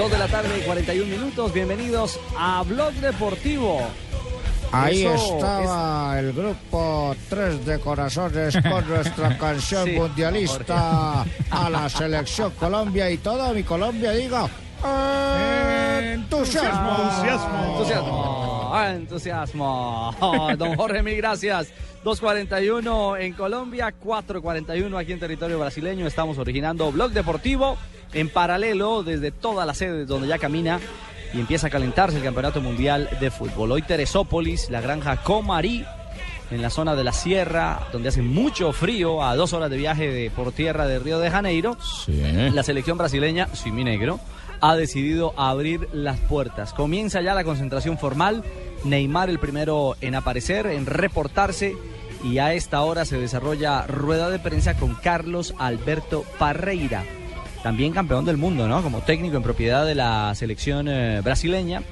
2 de la tarde y 41 minutos. Bienvenidos a Blog Deportivo. Ahí estaba el grupo Tres de Corazones con nuestra canción mundialista a la selección Colombia y toda mi Colombia diga entusiasmo. Entusiasmo. entusiasmo entusiasmo. Don Jorge, mil gracias. 2.41 en Colombia, 4.41 aquí en territorio brasileño. Estamos originando Blog Deportivo en paralelo desde todas las sedes donde ya camina y empieza a calentarse el Campeonato Mundial de Fútbol. Hoy Teresópolis, la granja Comarí, en la zona de la sierra, donde hace mucho frío, a dos horas de viaje de, por tierra de Río de Janeiro. La selección brasileña, sí, mi negro, ha decidido abrir las puertas. Comienza ya la concentración formal. Neymar el primero en aparecer, en reportarse. Y a esta hora se desarrolla rueda de prensa con Carlos Alberto Parreira, también campeón del mundo, ¿no? Como técnico en propiedad de la selección eh, brasileña.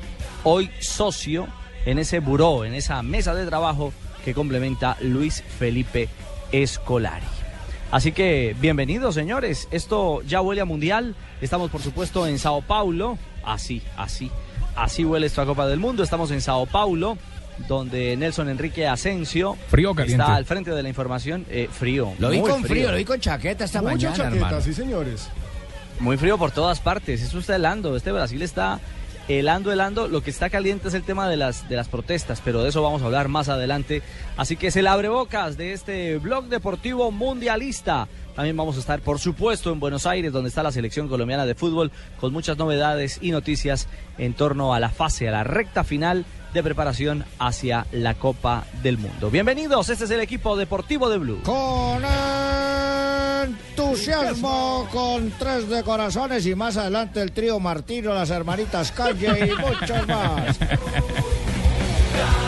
Hoy socio en ese buró, en esa mesa de trabajo que complementa Luis Felipe Escolari. Así que bienvenidos señores, esto ya huele a mundial, estamos por supuesto en Sao Paulo, así, así, así huele esta Copa del Mundo, estamos en Sao Paulo, donde Nelson Enrique Asensio Frío caliente. está al frente de la información, eh, frío. Lo vi con frío, lo vi con chaqueta esta Mucha mañana, chaqueta, hermano. sí señores. Muy frío por todas partes, eso está helando, este Brasil está helando, helando, lo que está caliente es el tema de las, de las protestas, pero de eso vamos a hablar más adelante, así que es el abrebocas de este blog deportivo mundialista. También vamos a estar, por supuesto, en Buenos Aires, donde está la selección colombiana de fútbol, con muchas novedades y noticias en torno a la fase, a la recta final de preparación hacia la Copa del Mundo. Bienvenidos, este es el equipo deportivo de Blue. Con entusiasmo, con tres de corazones y más adelante el trío Martino, las hermanitas Calle y muchos más.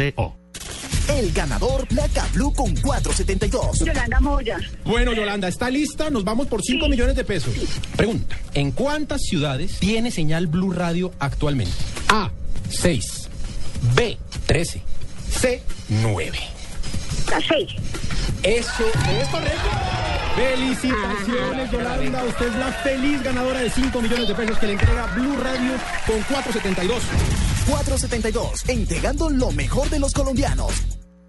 El ganador placa blue con 472. Yolanda Moya. Bueno, Yolanda, ¿está lista? Nos vamos por 5 millones de pesos. Pregunta, ¿en cuántas ciudades tiene señal Blue Radio actualmente? A, 6. B, 13. C. 9. Seis. Eso es correcto. Felicitaciones, Yolanda. Usted es la feliz ganadora de 5 millones de pesos que le entrega Blue Radio con 472. 472, entregando lo mejor de los colombianos.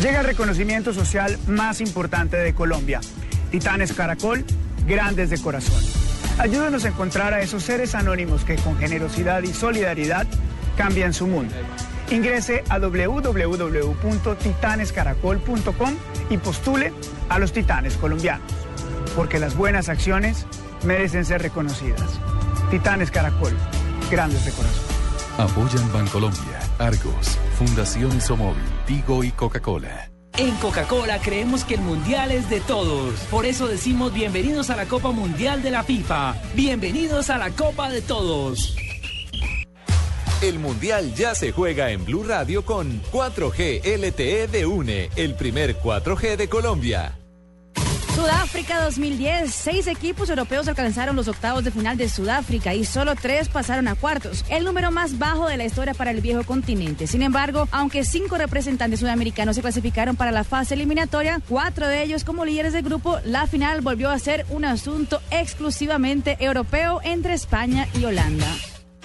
Llega el reconocimiento social más importante de Colombia. Titanes Caracol, grandes de corazón. Ayúdenos a encontrar a esos seres anónimos que con generosidad y solidaridad cambian su mundo. Ingrese a www.titanescaracol.com y postule a los titanes colombianos. Porque las buenas acciones merecen ser reconocidas. Titanes Caracol, grandes de corazón. Apoyan Bancolombia, Argos, Fundación Isomóvil, Tigo y Coca-Cola. En Coca-Cola creemos que el mundial es de todos. Por eso decimos bienvenidos a la Copa Mundial de la FIFA. Bienvenidos a la Copa de Todos. El Mundial ya se juega en Blue Radio con 4G LTE de UNE, el primer 4G de Colombia. Sudáfrica 2010. Seis equipos europeos alcanzaron los octavos de final de Sudáfrica y solo tres pasaron a cuartos, el número más bajo de la historia para el viejo continente. Sin embargo, aunque cinco representantes sudamericanos se clasificaron para la fase eliminatoria, cuatro de ellos como líderes del grupo, la final volvió a ser un asunto exclusivamente europeo entre España y Holanda.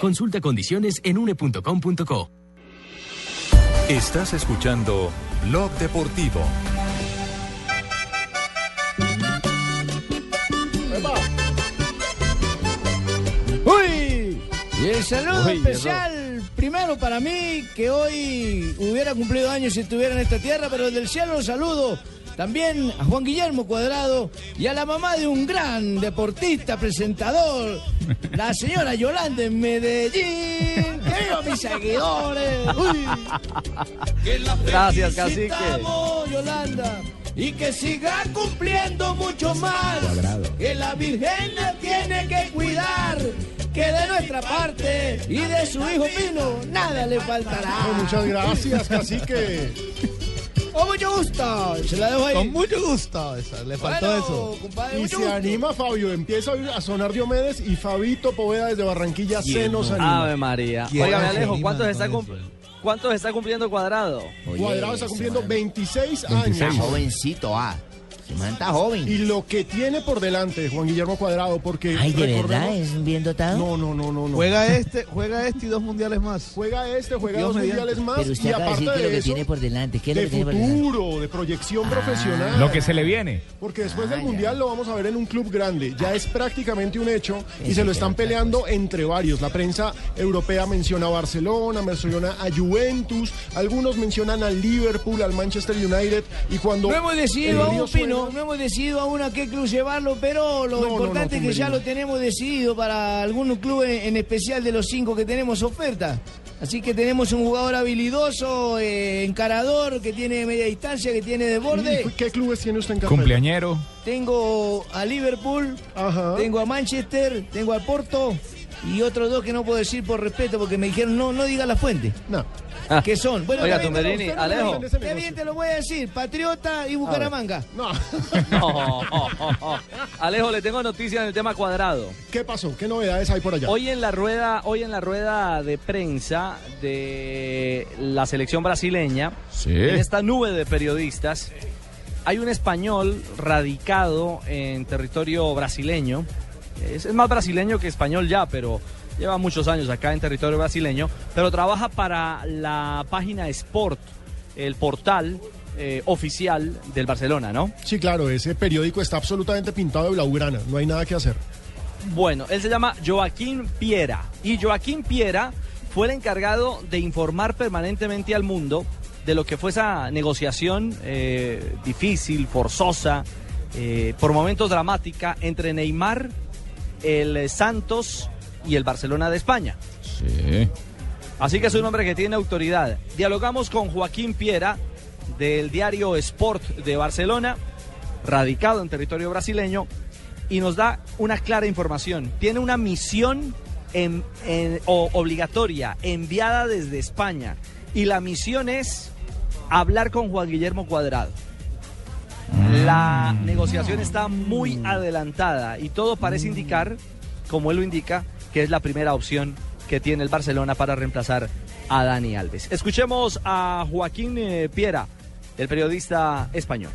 Consulta condiciones en une.com.co. Estás escuchando Blog Deportivo. ¡Uy! Y el saludo Uy, especial, primero para mí, que hoy hubiera cumplido años si estuviera en esta tierra, pero desde el cielo lo saludo. También a Juan Guillermo Cuadrado y a la mamá de un gran deportista, presentador, la señora Yolanda en Medellín. ¡Que viva mis seguidores! ¡Uy! Gracias, cacique. Yolanda. Y que siga cumpliendo mucho más. Que la Virgen la tiene que cuidar. Que de nuestra parte y de su hijo Pino nada le faltará. muchas gracias, cacique. Con mucho gusto. Se la dejo ahí. Con mucho gusto. Esa, le faltó Bueno, eso. compadre, y se gusto. anima Fabio. Empieza a sonar Diomedes y Fabito Poveda desde Barranquilla se nos anima. Ave María. ¿Quién Oiga, me alejo. anima ¿Cuántos está, con cum- ¿Cuántos está cumpliendo Cuadrado? Cuadrado está cumpliendo 26, 26. años. Jovencito, ah. Manta joven. Y lo que tiene por delante Juan Guillermo Cuadrado, porque. Ay, ¿de recordemos- verdad? ¿Es bien dotado? No, no, no, no. no. Juega este, juega este y dos mundiales más. Juega este, juega Dios dos mediante. mundiales más. Pero usted y acaba de aparte decir que de lo que eso, tiene por delante, ¿qué es lo de que tiene por delante? Ah. futuro, de proyección profesional. Lo que se le viene. Porque después del ya. Mundial lo vamos a ver en un club grande. Ya es prácticamente un hecho y se lo están peleando entre varios. La prensa europea menciona a Barcelona, menciona a Juventus, algunos mencionan al Liverpool, al Manchester United y cuando No hemos decidido no hemos decidido aún a qué club llevarlo, pero lo No, importante no, es que ya lo tenemos decidido para algún club en, en especial de los cinco que tenemos oferta. Así que tenemos un jugador habilidoso, eh, encarador, que tiene media distancia, que tiene de borde. ¿Y ¿Qué clubes tiene usted en carpeta? Cumpleañero. Tengo a Liverpool, tengo a Manchester, tengo al Porto, y otros dos que no puedo decir por respeto porque me dijeron no, no diga la fuente. No. Que son. Bueno, Oiga, Tumberini, Alejo. Qué bien te lo voy a decir. Patriota y Bucaramanga. No. No. Alejo, le tengo noticias en el tema cuadrado. ¿Qué pasó? ¿Qué novedades hay por allá? Hoy en la rueda, hoy en la rueda de prensa de la selección brasileña, en esta nube de periodistas, hay un español radicado en territorio brasileño. Es, es más brasileño que español ya, pero lleva muchos años acá en territorio brasileño, pero trabaja para la página Sport, el portal eh, oficial del Barcelona, ¿no? Sí, claro, ese periódico está absolutamente pintado de blaugrana, no hay nada que hacer. Bueno, él se llama Joaquín Piera y Joaquín Piera fue el encargado de informar permanentemente al mundo de lo que fue esa negociación eh, difícil, forzosa, eh, por momentos dramática entre Neymar, el Santos y el Barcelona de España. Sí. Así que es un hombre que tiene autoridad. Dialogamos con Joaquín Piera del diario Sport de Barcelona, radicado en territorio brasileño, y nos da una clara información. Tiene una misión en- en- o- obligatoria enviada desde España y la misión es hablar con Juan Guillermo Cuadrado. La negociación está muy adelantada y todo parece indicar, como él lo indica, que es la primera opción que tiene el Barcelona para reemplazar a Dani Alves. Escuchemos a Joaquín eh, Piera, el periodista español.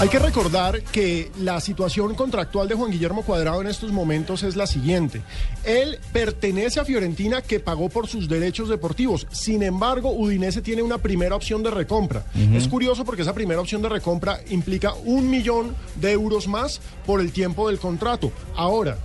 Hay que recordar que la situación contractual de Juan Guillermo Cuadrado en estos momentos es la siguiente. Él pertenece a Fiorentina que pagó por sus derechos deportivos. Sin embargo, Udinese tiene una primera opción de recompra. Es curioso porque esa primera opción de recompra implica un millón de euros más por el tiempo del contrato. Ahora,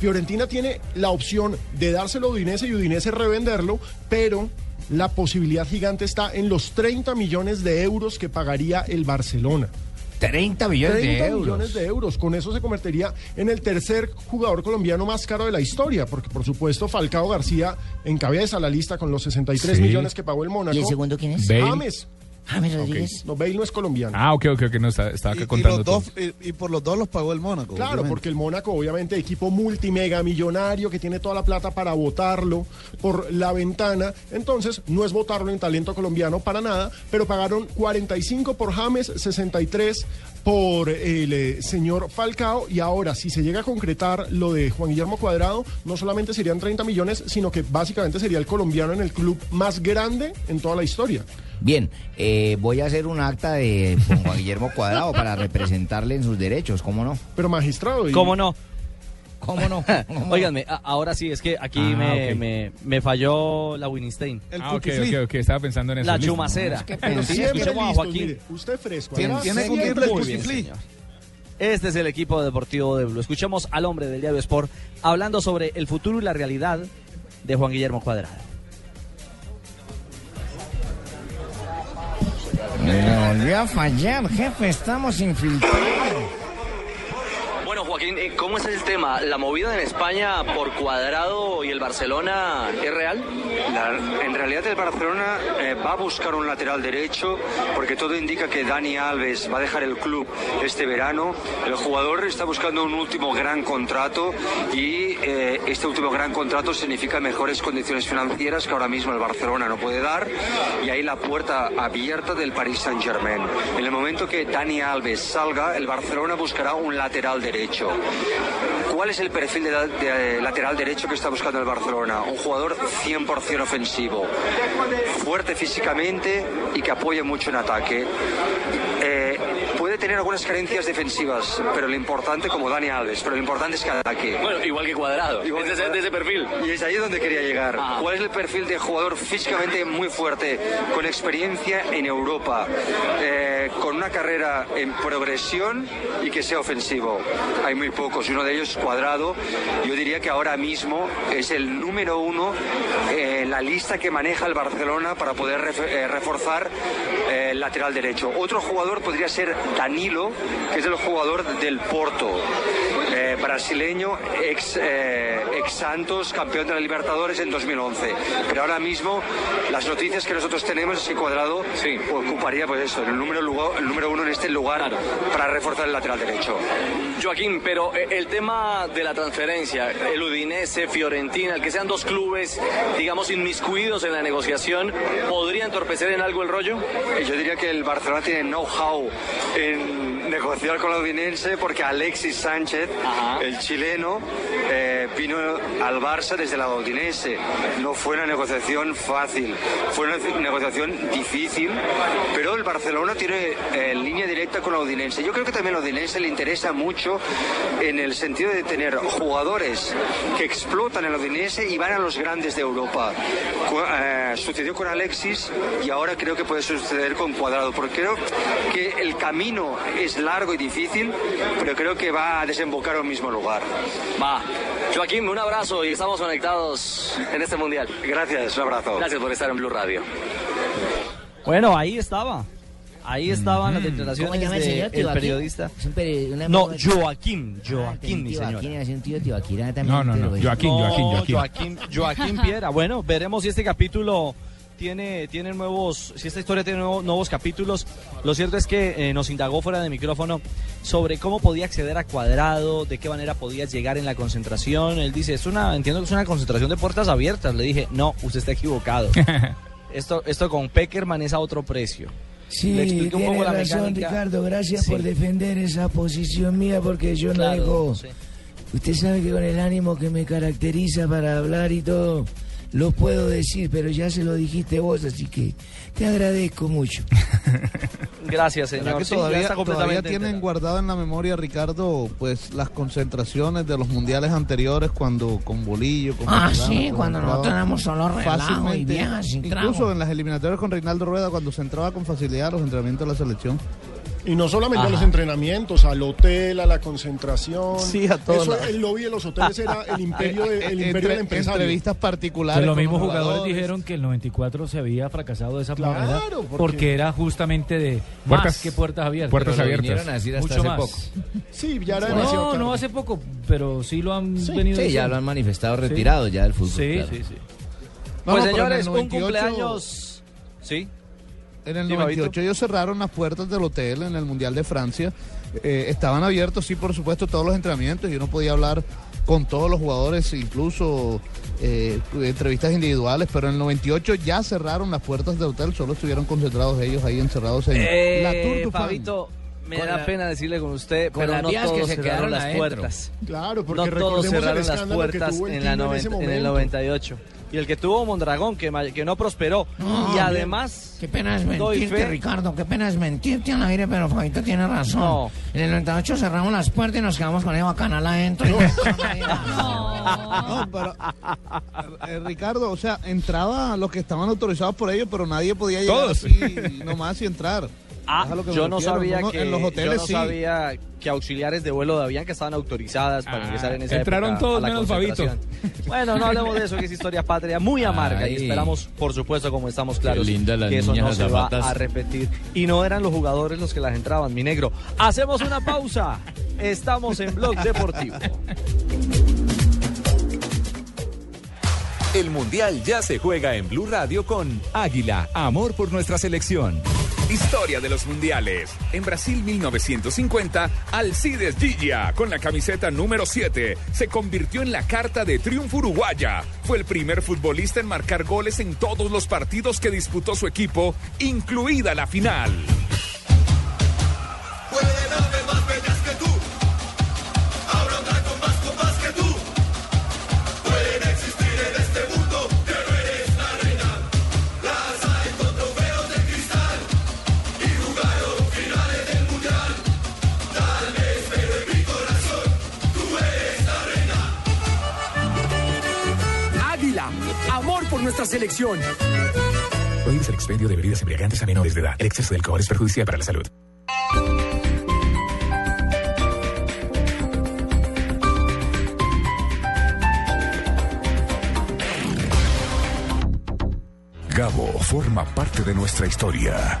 Fiorentina tiene la opción de dárselo a Udinese y Udinese revenderlo, pero la posibilidad gigante está en los 30 millones de euros que pagaría el Barcelona. 30 millones de 30 euros. millones de euros. Con eso se convertiría en el tercer jugador colombiano más caro de la historia, porque por supuesto Falcao García encabeza la lista con los 63 Sí. millones que pagó el Mónaco. ¿Y el segundo quién es? Bale. James. James Ok. Rodríguez. No, Bale no es colombiano. Ah, ok, ok, ok, no, está- estaba acá Y, y contando los todo. dos, y, y por los dos los pagó el Mónaco. Claro, obviamente. porque el Mónaco, obviamente, equipo multimega millonario que tiene toda la plata para votarlo por la ventana. Entonces, no es votarlo en talento colombiano para nada, pero pagaron 45 por James, 63 por el eh, señor Falcao. Y ahora, si se llega a concretar lo de Juan Guillermo Cuadrado, no solamente serían 30 millones, sino que básicamente sería el colombiano en el club más grande en toda la historia. Bien, eh, voy a hacer un acta de con Juan Guillermo Cuadrado para representarle en sus derechos, ¿cómo no? Pero magistrado. y- ¿Cómo no? ¿Cómo no? Óiganme, a- ahora sí, es que aquí Ah, me, ok. me- me falló la Winstein. Ah, ok, ok, ok, estaba pensando en eso. La listo. chumacera. Pero Sí, siempre escuchemos a listos, Joaquín. mire, usted fresco. Tiene- además, tiene que siempre el Muy bien, señor. Este es el equipo deportivo de Blue. Escuchemos al hombre del diario Sport hablando sobre el futuro y la realidad de Juan Guillermo Cuadrado. Me volvió a fallar, jefe, estamos infiltrados. Joaquín, eh, ¿cómo es el tema? ¿La movida en España por Cuadrado y el Barcelona es real? En realidad el Barcelona eh, va a buscar un lateral derecho porque todo indica que Dani Alves va a dejar el club este verano. El jugador está buscando un último gran contrato y eh, este último gran contrato significa mejores condiciones financieras que ahora mismo el Barcelona no puede dar y ahí la puerta abierta del Paris Saint Germain. En el momento que Dani Alves salga, el Barcelona buscará un lateral derecho. ¿Cuál es el perfil de, de lateral derecho que está buscando el Barcelona? Un jugador 100% ofensivo, fuerte físicamente y que apoye mucho en ataque. Tener algunas carencias defensivas, pero lo importante, como Dani Alves, pero lo importante es que ataque. Bueno, igual que Cuadrado. Igual que es de, ese- perfil. Y es ahí donde quería llegar. Ah. ¿Cuál es el perfil de jugador físicamente muy fuerte, con experiencia en Europa, eh, con una carrera en progresión y que sea ofensivo? Hay muy pocos y uno de ellos es Cuadrado. Yo diría que ahora mismo es el número uno eh, en la lista que maneja el Barcelona para poder ref- eh, reforzar eh, el lateral derecho. Otro jugador podría ser Danilo, que es el jugador del Porto. Brasileño, ex, eh, ex Santos, campeón de la Libertadores en 2011. Pero ahora mismo las noticias que nosotros tenemos es que Cuadrado ocuparía pues eso, el número, lugar- el número uno en este lugar para reforzar el lateral derecho. Joaquín, pero eh, el tema de la transferencia, el Udinese, Fiorentina, el que sean dos clubes, digamos, inmiscuidos en la negociación, ¿podría entorpecer en algo el rollo? Yo diría que el Barcelona tiene know-how en negociar con la Udinense porque Alexis Sánchez, el chileno, eh, vino al Barça desde la Udinese. No fue una negociación fácil, fue una negociación difícil, pero el Barcelona tiene eh, línea directa con la Udinense. Yo creo que también a la Udinense le interesa mucho en el sentido de tener jugadores que explotan en la Udinese y van a los grandes de Europa. Eh, sucedió con Alexis y ahora creo que puede suceder con Cuadrado, porque creo que el camino es largo y difícil, pero creo que va a desembocar en un mismo lugar. Va. Joaquín, un abrazo y estamos conectados en este mundial. Gracias, un abrazo. Gracias por estar en Blue Radio. Bueno, ahí estaba. Ahí estaban las declaraciones ¿Cómo llama el señor? del ¿Tibaquín? periodista. Es un peri- una- No, Joaquín, Joaquín, mi también. No, no, no, pero- Joaquín, Joaquín, Joaquín Piera. Bueno, veremos si este capítulo tiene, tiene nuevos, si esta historia tiene nuevo- nuevos capítulos. Lo cierto es que eh, nos indagó fuera de micrófono sobre cómo podía acceder a Cuadrado, de qué manera podía llegar en la concentración. Él dice, es una, entiendo que es una concentración de puertas abiertas. Le dije, no, usted está equivocado. esto, esto con Peckerman es a otro precio. Sí, Le expliqué un poco la razón, mecánica. Ricardo. Gracias Sí. por defender esa posición mía porque yo Claro, no dejo... sí. Usted sabe que con el ánimo que me caracteriza para hablar y todo, lo puedo decir, pero ya se lo dijiste vos, así que te agradezco mucho. Gracias, ¿Será señor. que Sí, ya todavía, está todavía completamente tienen guardado en la memoria, Ricardo, pues las concentraciones de los mundiales anteriores cuando con Bolillo, con Ah, sí, con cuando entraba nosotros éramos solo relajo y viejas sin Incluso trago. en las eliminatorias con Reinaldo Rueda cuando se entraba con facilidad a los entrenamientos de la selección. Y no solamente a Ajá. los entrenamientos, al hotel, a la concentración. Sí, a todo Eso, el lobby de los hoteles era el imperio, de- el imperio Entre- del empresario. entrevistas particulares Que los mismos jugadores, jugadores. dijeron que el 94 se había fracasado de esa Claro, manera porque- porque... era justamente de Puertas- más que puertas abiertas. puertas abiertas. a decir hasta Mucho hace más. poco. Sí, ya era No, tarde. no hace poco, pero sí lo han Sí, venido sí, ya diciendo. lo han manifestado Sí. retirado ya del fútbol. Sí, claro. sí, sí. No, Pues señores, un 98 cumpleaños. Sí. En el Sí, 98 Fabito. ellos cerraron las puertas del hotel en el Mundial de Francia. Eh, estaban abiertos, sí, por supuesto, todos los entrenamientos y uno podía hablar con todos los jugadores, incluso eh, entrevistas individuales, pero en el 98 ya cerraron las puertas del hotel, solo estuvieron concentrados ellos ahí encerrados en Eh, la Tour du. Fabito, me Con da la- pena decirle con usted, con pero las no vías que todos se cerraron las adentro. puertas. Claro, porque no todos cerraron las puertas en, la en en el momento. 98. Y el que tuvo Mondragón, que, que no prosperó. No, y además, Qué pena es mentirte, fe- Ricardo, qué pena es mentirte al aire, pero Fabito tiene razón. No. En el 98 cerramos las puertas y nos quedamos con Eva Canal adentro. y- No, pero, eh, Ricardo, o sea, entraba los que estaban autorizados por ellos, pero nadie podía llegar Todos. así nomás y entrar. Ah, yo no sabía que en los hoteles yo no sí. sabía que auxiliares de vuelo de que estaban autorizadas para Ah, ingresar en esa entraron época todos a la menos Fabito. Bueno, no hablemos de eso, que es historia patria muy amarga y esperamos, por supuesto, como estamos claros, que eso no se va a repetir. Y no eran los jugadores los que las entraban, mi negro. Hacemos una pausa. Estamos en Blog Deportivo. El Mundial ya se juega en Blue Radio con Águila, amor por nuestra selección. Historia de los mundiales. En Brasil 1950, Alcides Gigia, con la camiseta número 7, se convirtió en la carta de triunfo uruguaya. Fue el primer futbolista en marcar goles en todos los partidos que disputó su equipo, incluida la final. Por nuestra selección. Prohíbes el expendio de bebidas embriagantes a menores de edad. El exceso de alcohol es perjudicial para la salud. Gabo forma parte de nuestra historia.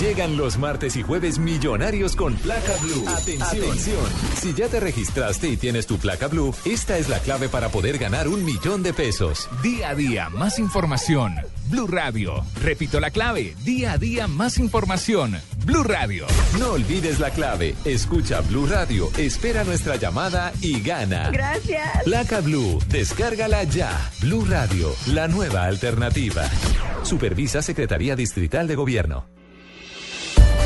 Llegan los martes y jueves millonarios con placa blue. Atención. Si ya te registraste y tienes tu placa blue, esta es la clave para poder ganar un millón de pesos. Día a día, más información. Blue Radio. Repito la clave. Día a día, más información. Blue Radio. No olvides la clave. Escucha Blue Radio, espera nuestra llamada y gana. Gracias. Placa Blue, descárgala ya. Blue Radio, la nueva alternativa. Supervisa Secretaría Distrital de Gobierno.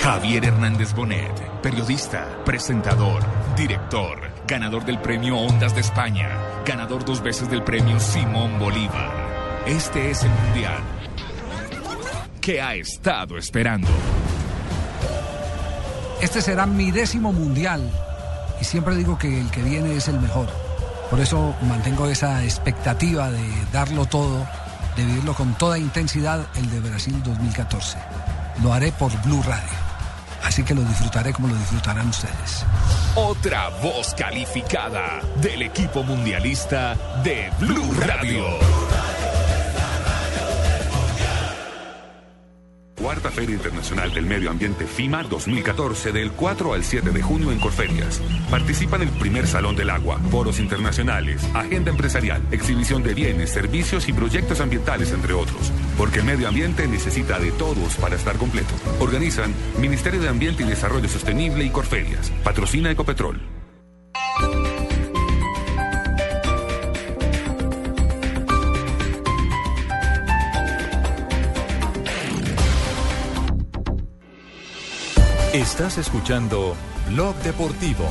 Javier Hernández Bonet, periodista, presentador, director, ganador del premio Ondas de España, ganador dos veces del premio Simón Bolívar. Este es el Mundial que ha estado esperando. Este será mi décimo mundial y siempre digo que el que viene es el mejor. Por eso mantengo esa expectativa de darlo todo, de vivirlo con toda intensidad el de Brasil 2014. Lo haré por Blue Radio. Así que lo disfrutaré como lo disfrutarán ustedes. Otra voz calificada del equipo mundialista de Blue Radio. Cuarta Feria Internacional del Medio Ambiente FIMA 2014 del 4 al 7 de junio en Corferias. Participa en el primer Salón del Agua, foros internacionales, agenda empresarial, exhibición de bienes, servicios y proyectos ambientales, entre otros. Porque el medio ambiente necesita de todos para estar completo. Organizan Ministerio de Ambiente y Desarrollo Sostenible y Corferias. Patrocina Ecopetrol. Estás escuchando Blog Deportivo.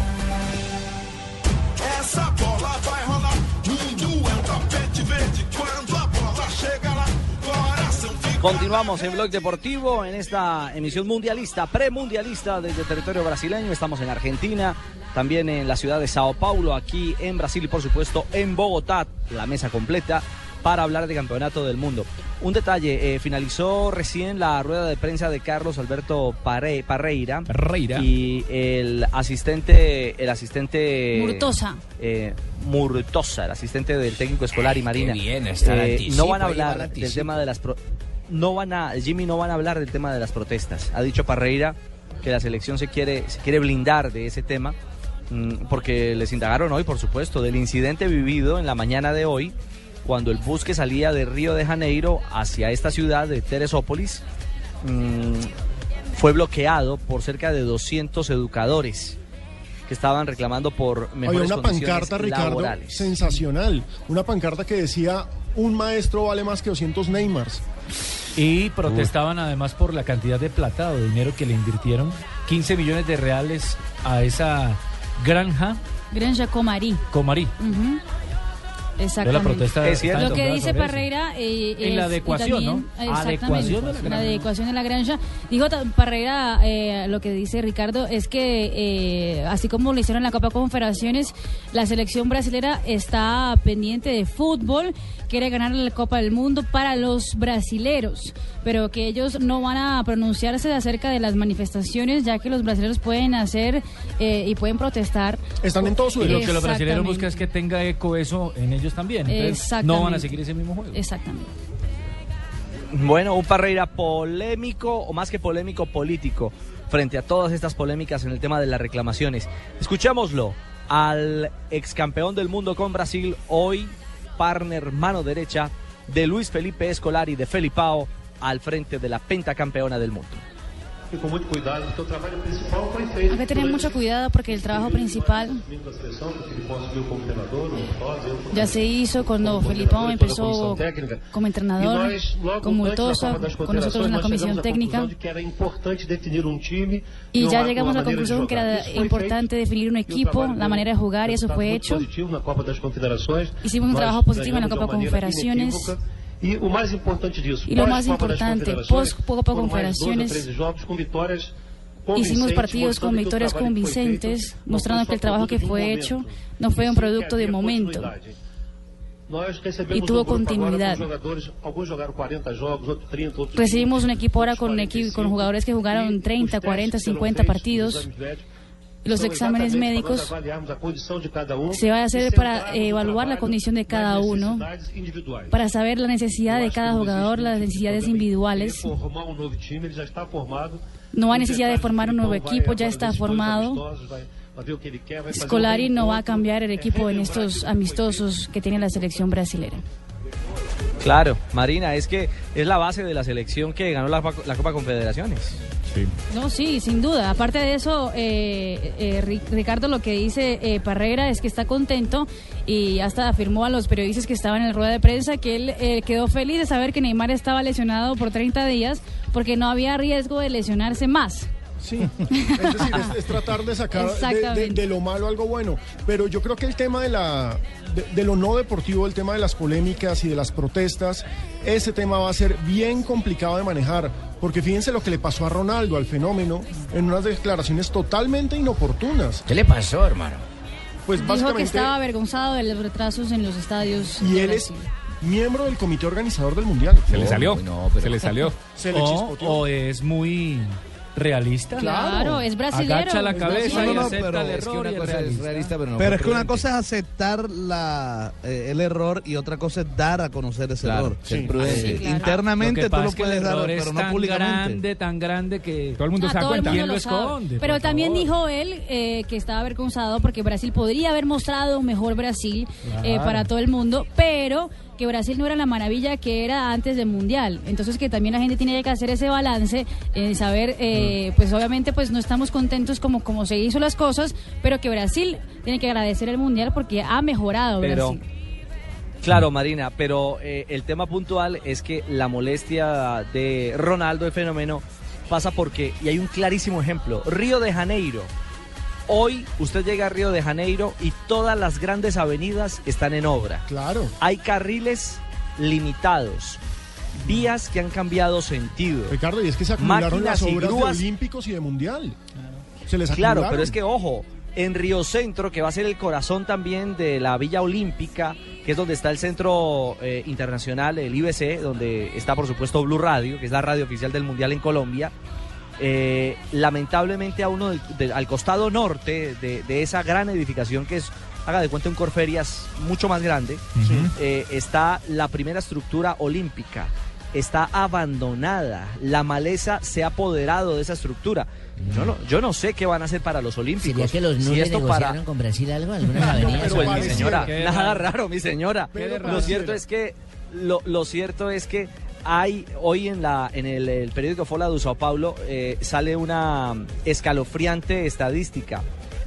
Essa bola vai rolar. Mundo é um tapete verde. Quando a bola chega lá, coração fica. Continuamos en Blog Deportivo en esta emisión mundialista, premundialista desde territorio brasileño. Estamos en Argentina, también en la ciudad de Sao Paulo, aquí en Brasil y por supuesto en Bogotá, la mesa completa para hablar de campeonato del mundo. Un detalle, eh, finalizó recién la rueda de prensa de Carlos Alberto Parre- Parreira, Parreira. y el asistente, el asistente Murtosa. eh, Murtosa, el asistente del técnico escolar y Marina. bien, Eh, no van a hablar del tema de las pro- no van a Jimmy no van a hablar del tema de las protestas. Ha dicho Parreira que la selección se quiere se quiere blindar de ese tema mm, porque les indagaron hoy, por supuesto, del incidente vivido en la mañana de hoy cuando el bus que salía de Río de Janeiro hacia esta ciudad de Teresópolis mm, fue bloqueado por cerca de 200 educadores que estaban reclamando por Había mejores una condiciones pancarta, Ricardo, laborales. sensacional. Una pancarta que decía, un maestro vale más que 200 Neymars. Y protestaban además por la cantidad de plata o de dinero que le invirtieron. 15 millones de reales a esa granja Granja Comari. Comarí. Ujú. Exactamente. la protesta Es cierto. Lo que dice. Parreira eh, En la es- adecuación, también- ¿no? Exactamente, Adecuación de la la adecuación de la granja. Dijo Parreira, eh, lo que dice Ricardo, es que eh, así como lo hicieron en la Copa Confederaciones, la selección brasilera está pendiente de fútbol, quiere ganar la Copa del Mundo para los brasileros, pero que ellos no van a pronunciarse acerca de las manifestaciones, ya que los brasileros pueden hacer eh, y pueden protestar. Están en todo su Y lo derecho. que los brasileños Exactamente. buscan es que tenga eco eso en ellos también. Entonces no van a seguir ese mismo juego. Exactamente. Bueno, un Parreira polémico, o más que polémico, político, frente a todas estas polémicas en el tema de las reclamaciones. Escuchémoslo al ex campeón del mundo con Brasil, hoy partner mano derecha de Luis Felipe Escolari de Felipao al frente de la pentacampeona del mundo. Cuidado, porque o trabalho principal feito. Hay que tener mucho cuidado porque el trabajo principal ya se hizo cuando Felipón empezó como entrenador, E como Tosa, con nosotros en la comisión chegamos à técnica. conclusão de que era importante definir um time Y ya llegamos a la maneira de conclusión que jogar. era Isso foi importante definir un equipo, trabalho la manera de jugar y eso fue hecho. positivo na Copa das Confederações. Hicimos un trabajo positivo en la Copa Confederaciones. E o mais importante disso, Y lo más importante, dois ou Confederaciones, com vitórias Hicimos partidos con victorias convincentes, mostrando que el trabajo que fue hecho no fue un producto de momento. Y tuvo continuidad. com jogadores, alguns jogaram 40 jogos, outros 30, outros Recibimos un equipo ahora con, equi- con jugadores que jugaron 30, 40, 50 partidos. Los exámenes médicos se va a hacer para eh, evaluar la condición de cada uno, para saber la necesidad de cada jugador, las necesidades individuales. No hay necesidad de formar un nuevo equipo, ya está formado. Scolari no va a cambiar el equipo en estos amistosos que tiene la selección brasilera. Claro, Marina, es que es la base de la selección que ganó la, la Copa Confederaciones. Sí. No, sí, sin duda. Aparte de eso, eh, eh, Ri- Ricardo, lo que dice eh, Parreira es que está contento y hasta afirmó a los periodistas que estaban en la rueda de prensa que él eh, quedó feliz de saber que Neymar estaba lesionado por 30 días porque no había riesgo de lesionarse más. Sí, es decir, es, es tratar de sacar de- de, Exactamente. de lo malo algo bueno. Pero yo creo que el tema de, la, de, de lo no deportivo, el tema de las polémicas y de las protestas, ese tema va a ser bien complicado de manejar. Porque fíjense lo que le pasó a Ronaldo, al fenómeno, en unas declaraciones totalmente inoportunas. ¿Qué le pasó, hermano? Pues Dijo que básicamente... estaba avergonzado de los retrasos en los estadios. Y él es miembro del comité organizador del Mundial. Se le salió. Se le salió. Se le o, chispoteó. o es muy realista. Claro, es brasilero. Agacha la cabeza y No, no, acepta pero el es que error. una y cosa es realista. realista, pero no Pero es que una cosa es aceptar la, eh, el error y otra cosa es dar a conocer ese Claro, error. Eh, prudente. Sí, claro. Internamente Lo que tú lo es que el puedes dar, error es pero no tan públicamente. grande, tan grande que Todo el mundo Ah, se da el cuenta. ¿Quién lo esconde? Pero también favor. dijo él eh, que estaba avergonzado porque Brasil podría haber mostrado un mejor Brasil eh, Claro. para todo el mundo, pero que Brasil no era la maravilla que era antes del Mundial. Entonces que también la gente tiene que hacer ese balance, eh, saber, eh, Mm. pues obviamente pues no estamos contentos como, como se hizo las cosas, pero que Brasil tiene que agradecer el Mundial porque ha mejorado Pero, Brasil. claro, Marina, pero eh, el tema puntual es que la molestia de Ronaldo, el fenómeno, pasa porque, y hay un clarísimo ejemplo, Río de Janeiro. Hoy usted llega a Río de Janeiro y todas las grandes avenidas están en obra. Claro. Hay carriles limitados, vías que han cambiado sentido. Ricardo, y es que se acumularon las y obras grúas. de Olímpicos y de Mundial. Se les Claro, pero es que ojo, en Río Centro, que va a ser el corazón también de la Villa Olímpica, que es donde está el centro eh, internacional, el IBC, donde está por supuesto Blue Radio, que es la radio oficial del Mundial en Colombia. Eh, lamentablemente a uno al costado norte de, de esa gran edificación que es, haga de cuenta un Corferias mucho más grande, eh, está la primera estructura olímpica. Está abandonada. La maleza se ha apoderado de esa estructura. Yo no, yo no sé qué van a hacer para los Olímpicos. ¿Sería que los Si esto para- con Brasil algo? ¿Algunas avenidas? pues, mi pareciera. señora, Qué nada raro. mi señora. Lo cierto es que lo, lo cierto es que hay hoy en la en el, el periódico Fola de Sao Paulo eh, sale una escalofriante estadística.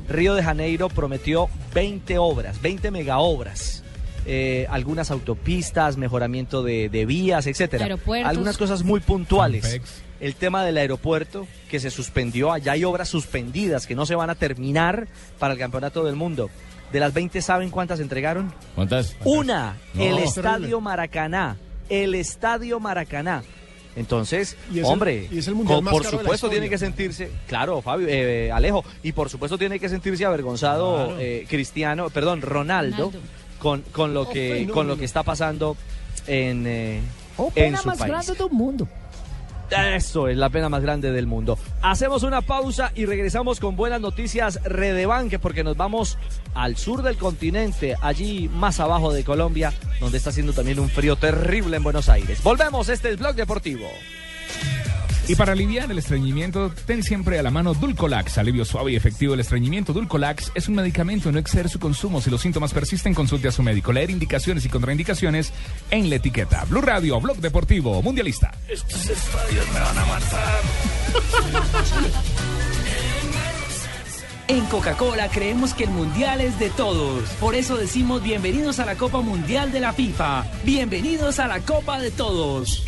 Río de Janeiro prometió 20 obras, 20 megaobras. eh, algunas autopistas, mejoramiento de, de vías, etcétera. Aeropuertos. Algunas cosas muy puntuales. El tema del aeropuerto que se suspendió, allá hay obras suspendidas que no se van a terminar para el campeonato del mundo. De las 20, ¿saben cuántas entregaron? ¿Cuántas? Una, No, el terrible. Estadio Maracaná. El Estadio Maracaná. Entonces, Y es el- hombre, y es el mundial co- más por supuesto historia. tiene que sentirse, claro, Fabio, eh, Alejo, y por supuesto tiene que sentirse avergonzado Claro. eh, Cristiano, perdón, Ronaldo, Ronaldo. con, con lo Oh, que con lo que está pasando en, eh, Oh, en pena su más país. grande del mundo. Eso es la pena más grande del mundo. Hacemos una pausa y regresamos con buenas noticias Redebanque porque nos vamos al sur del continente, allí más abajo de Colombia, donde está haciendo también un frío terrible en Buenos Aires. Volvemos, este es Blog Deportivo. Y para aliviar el estreñimiento, ten siempre a la mano Dulcolax, alivio suave y efectivo del estreñimiento. Dulcolax es un medicamento, no exceder su consumo. Si los síntomas persisten, consulte a su médico. Leer indicaciones y contraindicaciones en la etiqueta. Blue Radio, Blog Deportivo, Mundialista. Estos estadios me van a matar. En Coca-Cola creemos que el mundial es de todos. Por eso decimos bienvenidos a la Copa Mundial de la FIFA. Bienvenidos a la Copa de Todos.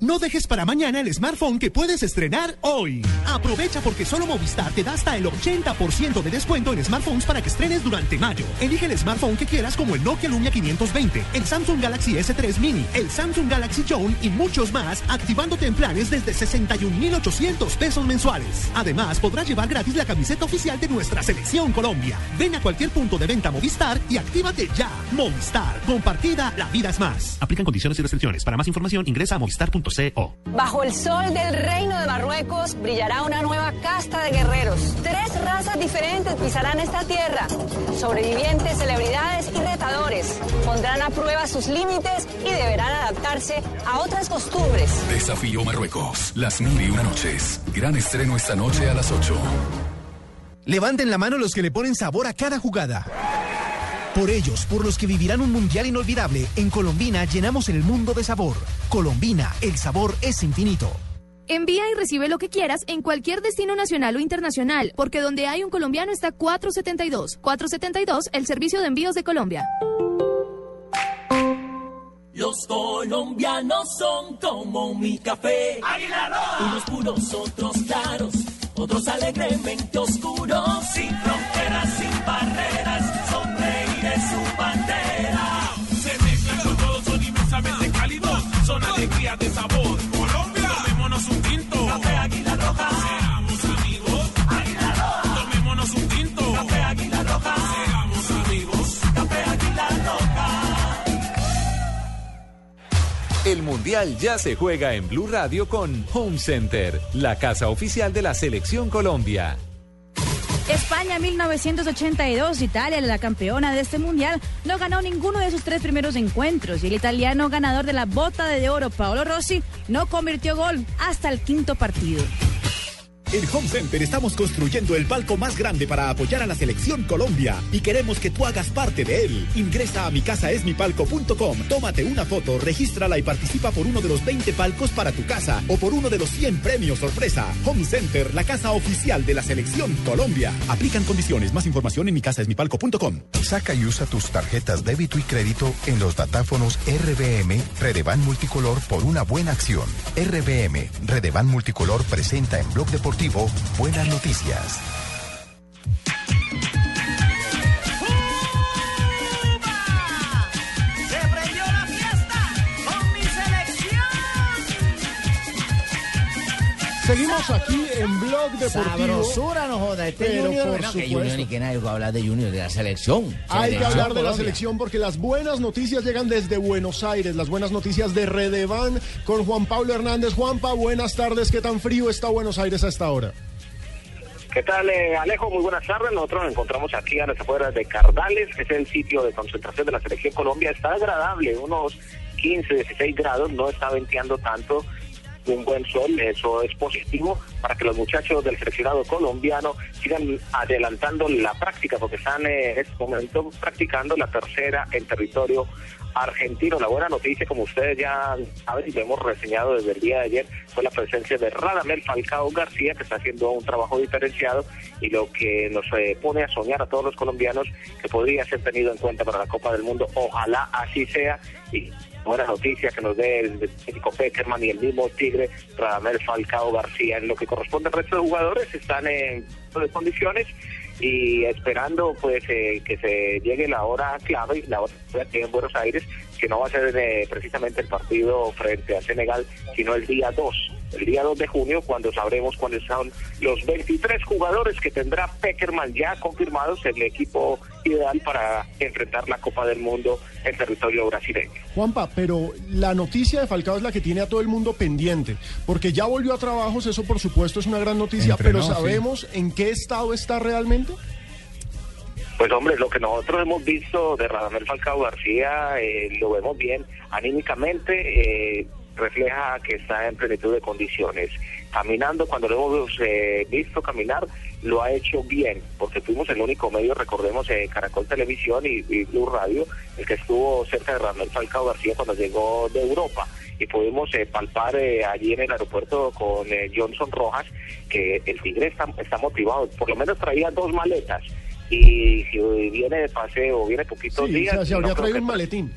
No dejes para mañana el smartphone que puedes estrenar hoy. Aprovecha porque solo Movistar te da hasta el 80% de descuento en smartphones para que estrenes durante mayo. Elige el smartphone que quieras como el Nokia Lumia 520, el Samsung Galaxy S3 Mini, el Samsung Galaxy Zone y muchos más, activándote en planes desde 61,800 pesos mensuales. Además, podrás llevar gratis la camiseta oficial de nuestra selección Colombia. Ven a cualquier punto de venta Movistar y actívate ya. Movistar, compartida, la vida es más. Aplican condiciones y restricciones. Para más información ingresa a movistar.co. Bajo el sol del reino de Marruecos brillará una nueva casta de guerreros. Tres razas diferentes pisarán esta tierra. Sobrevivientes, celebridades y retadores. Pondrán a prueba sus límites y deberán adaptarse a otras costumbres. Desafío Marruecos. Las mil y una noches. Gran estreno esta noche a las 8. Levanten la mano los que le ponen sabor a cada jugada. Por ellos, por los que vivirán un mundial inolvidable, en Colombina llenamos el mundo de sabor. Colombina, el sabor es infinito. Envía y recibe lo que quieras en cualquier destino nacional o internacional, porque donde hay un colombiano está 472. 472, el servicio de envíos de Colombia. Los colombianos son como mi café. Unos puros, otros claros, otros alegremente oscuros. Sin fronteras, sin barreras, es su bandera. Se mezclan con todos, son inmensamente cálidos, son alegría de sabor. Colombia, tomémonos un tinto. Café Águila Roja. Seamos amigos. Águila Roja. Tomémonos un tinto. Café Águila Roja. Seamos amigos. Café Águila Roja. El Mundial ya se juega en Blue Radio con Home Center, la casa oficial de la Selección Colombia. España 1982, Italia, la campeona de este mundial, no ganó ninguno de sus tres primeros encuentros y el italiano ganador de la bota de oro, Paolo Rossi, no convirtió gol hasta el quinto partido. En Home Center estamos construyendo el palco más grande para apoyar a la selección Colombia y queremos que tú hagas parte de él. Ingresa a mi casa esmipalco.com, tómate una foto, regístrala y participa por uno de los 20 palcos para tu casa o por uno de los 100 premios sorpresa. Home Center, la casa oficial de la selección Colombia. Aplican condiciones, más información en mi casa esmipalco.com. Saca y usa tus tarjetas débito y crédito en los datáfonos RBM Redevan Multicolor por una buena acción. RBM Redevan Multicolor presenta en Blog Deportivo Buenas Noticias. Seguimos aquí en Blog Deportivo. Sabrosura, no joda. Este Pero Junior, por bueno, que supuesto. Junior ni que nadie va a hablar de Junior, de la selección. Hay que hablar de la selección porque las buenas noticias llegan desde Buenos Aires, las buenas noticias de Redevan con Juan Pablo Hernández. Juanpa, buenas tardes. ¿Qué tan frío está Buenos Aires a esta hora? ¿Qué tal, eh, Alejo? Muy buenas tardes. Nosotros nos encontramos aquí a las afueras de Cardales, que es el sitio de concentración de la selección Colombia. Está agradable, unos 15, 16 grados, no está venteando tanto. Un buen sol, eso es positivo para que los muchachos del seleccionado colombiano sigan adelantando la práctica, porque están eh, en este momento practicando la tercera en territorio argentino. La buena noticia, como ustedes ya saben y lo hemos reseñado desde el día de ayer, fue la presencia de Radamel Falcao García, que está haciendo un trabajo diferenciado y lo que nos eh, pone a soñar a todos los colombianos que podría ser tenido en cuenta para la Copa del Mundo. Ojalá así sea y buena noticia que nos dé el técnico Peckerman y el mismo Tigre, Radamel Falcao García. En lo que corresponde al resto de jugadores, están en condiciones y esperando pues eh, que se llegue la hora clave la hora aquí en Buenos Aires que no va a ser eh, precisamente el partido frente a Senegal sino el día 2 el día 2 de junio cuando sabremos cuáles son los 23 jugadores que tendrá Peckerman ya confirmados el equipo ideal para enfrentar la Copa del Mundo en territorio brasileño. Juanpa, pero la noticia de Falcao es la que tiene a todo el mundo pendiente, porque ya volvió a trabajos, eso por supuesto es una gran noticia, Entrenó, pero sí. ¿sabemos en qué estado está realmente? Pues hombre, lo que nosotros hemos visto de Radamel Falcao García, eh, lo vemos bien anímicamente, eh, refleja que está en plenitud de condiciones. Caminando, cuando lo hemos eh, visto caminar, lo ha hecho bien, porque fuimos el único medio, recordemos, eh, Caracol Televisión y, y Blue Radio, el que estuvo cerca de Ramel Falcao García cuando llegó de Europa. Y pudimos eh, palpar eh, allí en el aeropuerto con eh, Johnson Rojas que el Tigre está, está motivado, por lo menos traía dos maletas. Y si viene de paseo, viene poquitos Sí, días. o sea, se habría traído un maletín.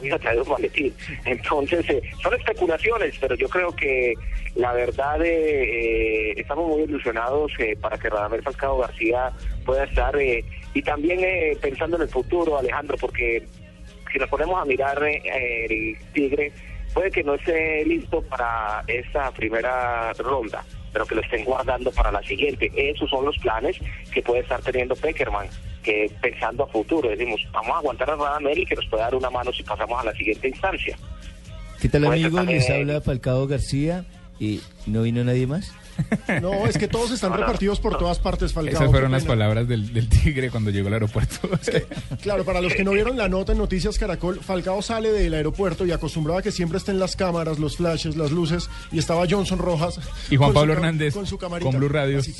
hubiera traído un maletín. Entonces, eh, son especulaciones, pero yo creo que la verdad eh, eh, estamos muy ilusionados eh, para que Radamel Falcao García pueda estar eh, y también eh, pensando en el futuro, Alejandro, porque si nos ponemos a mirar eh, el Tigre, puede que no esté listo para esta primera ronda, pero que lo estén guardando para la siguiente. Esos son los planes que puede estar teniendo Peckerman, que pensando a futuro, decimos, vamos a aguantar a Radamel y que nos pueda dar una mano si pasamos a la siguiente instancia. ¿Qué tal Puede amigos? Les habla Falcao García y no vino nadie más. No, es que todos están repartidos por todas partes, Falcao. Esas fueron las palabras del, del tigre cuando llegó al aeropuerto. Claro, para los que no vieron la nota en Noticias Caracol, Falcao sale del aeropuerto y acostumbrado a que siempre estén las cámaras, los flashes, las luces, y estaba Johnson Rojas. Y Juan con Pablo Hernández con su camarita. con Blue Radio. Así.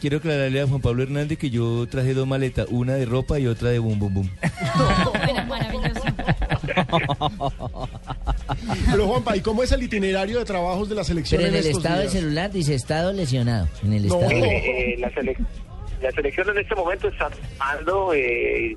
Quiero aclararle a Juan Pablo Hernández que yo traje dos maletas, una de ropa y otra de bum bum bum. Pero Juanpa, ¿y cómo es el itinerario de trabajos de la selección Pero en en el estos estado del días? celular dice estado lesionado. En el No. estado. Eh, eh, la, sele- la selección en este momento está armando eh,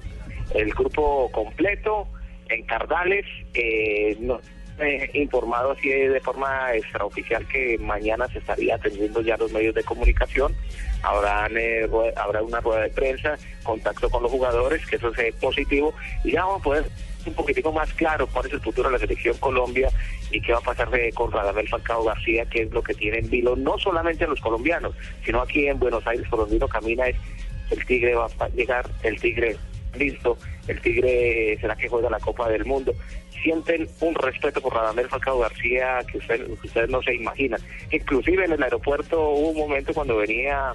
el grupo completo en Cardales. Eh, no, eh, informado así de forma extraoficial que mañana se estaría atendiendo ya los medios de comunicación. Habrán, eh, habrá una rueda de prensa, contacto con los jugadores, que eso es positivo, y ya vamos a poder un poquitico más claro cuál es el futuro de la selección Colombia y qué va a pasar con Radamel Falcao García, que es lo que tiene en vilo no solamente a los colombianos, sino aquí en Buenos Aires, por donde uno camina, es el Tigre va a llegar, el Tigre listo, el Tigre será que juega la Copa del Mundo. Sienten un respeto por Radamel Falcao García que, usted- ustedes no se imaginan. Inclusive en el aeropuerto hubo un momento cuando venía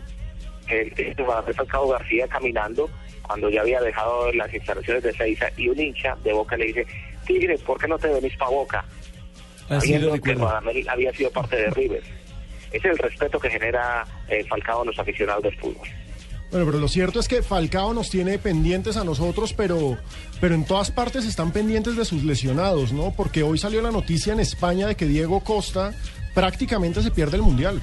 el Radamel Falcao García caminando, cuando ya había dejado las instalaciones de Seiza y un hincha de Boca le dice, Tigre, ¿por qué no te venís para Boca? Así lo que. Radamel había sido parte de River. Ese es el respeto que genera eh, Falcao a los aficionados del fútbol. Bueno, pero lo cierto es que Falcao nos tiene pendientes a nosotros, pero, pero en todas partes están pendientes de sus lesionados, ¿no? Porque hoy salió la noticia en España de que Diego Costa prácticamente se pierde el Mundial.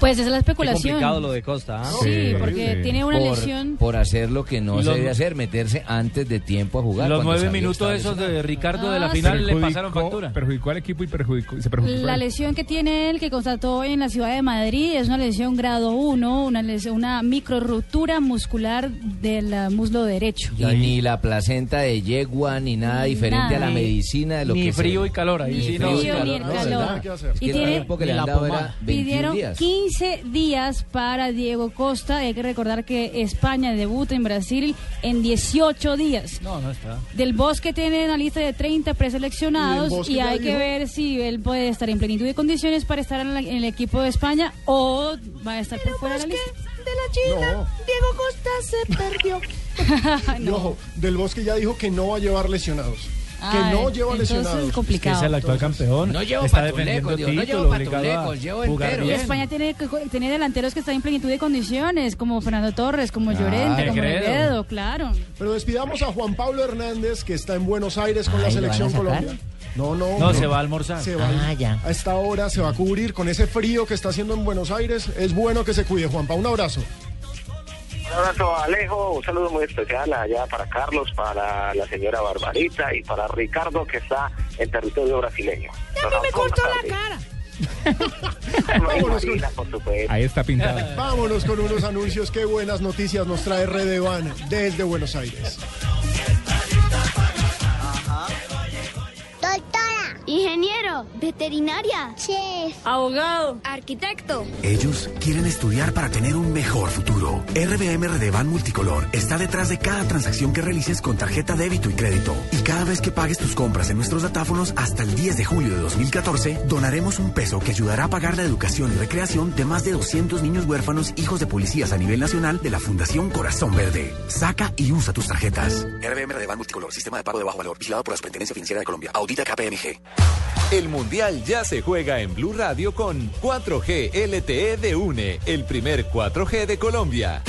Pues esa es la Qué especulación. complicado lo de Costa. ¿ah? Sí, porque tiene una por, lesión. por hacer lo que no Y se los- debe hacer, meterse antes de tiempo a jugar. Los nueve minutos esos de Ricardo de la Ah, final le pasaron factura. Perjudicó al equipo y perjudicó, se perjudicó. La lesión que tiene él, que constató en la ciudad de Madrid, es una lesión grado 1, una, lesión, una microruptura muscular del eh, muslo derecho. Y ni la placenta de yegua, ni nada diferente a la medicina de lo Ni que se- frío y calor, ahí Ni sí frío no. calor, ni no, calor. ¿Qué Y tiene- tiempo que le han la dado era 21 Pidieron días. 15 días para Diego Costa. Hay que recordar que España debuta en Brasil en 18 días. No, no está. Del Bosque tiene una lista de 30 Y del preseleccionados y, ya hay que dijo- ver si él puede estar en plenitud de condiciones para estar en, la- en el equipo de España o va a estar por fuera de la lista. No. Diego Costa se perdió. Y ojo, Del Bosque ya dijo que no va a llevar lesionados. Que Ay, no lleva entonces lesionados. es complicado. Es el actual campeón. No llevo está defendiendo digo, no título, llevo patulecos, llevo bien. España tiene, tiene delanteros que están en plenitud de condiciones, como Fernando Torres, como Llorente, como. Negredo, claro. Pero despidamos a Juan Pablo Hernández, que está en Buenos Aires con la Ay, ¿lo van a selección sacar? Colombia. No, no. No, se va a almorzar. Se va Ah, ya. a esta hora se va a cubrir con ese frío que está haciendo en Buenos Aires. Es bueno que se cuide, Juanpa. Un abrazo. Un abrazo a Alejo, un saludo muy especial allá para Carlos, para la señora Barbarita y para Ricardo que está en territorio brasileño. A mí me cortó la cara. Vámonos con. Ahí está pintado. vámonos con unos anuncios. Qué buenas noticias nos trae Redevan desde Buenos Aires. Ingeniero, veterinaria, chef, Abogado. arquitecto. Ellos quieren estudiar para tener un mejor futuro. RBM Redevan Multicolor está detrás de cada transacción que realices con tarjeta débito y crédito. Y cada vez que pagues tus compras en nuestros datáfonos hasta el 10 de julio de 2014, donaremos un peso que ayudará a pagar la educación y recreación de más de 200 niños huérfanos hijos de policías a nivel nacional de la Fundación Corazón Verde. Saca y usa tus tarjetas. RBM Redevan Multicolor, sistema de pago de bajo valor, vigilado por la Superintendencia Financiera de Colombia. Audita KPMG. El Mundial ya se juega en Blue Radio con 4G LTE de UNE, el primer 4G de Colombia.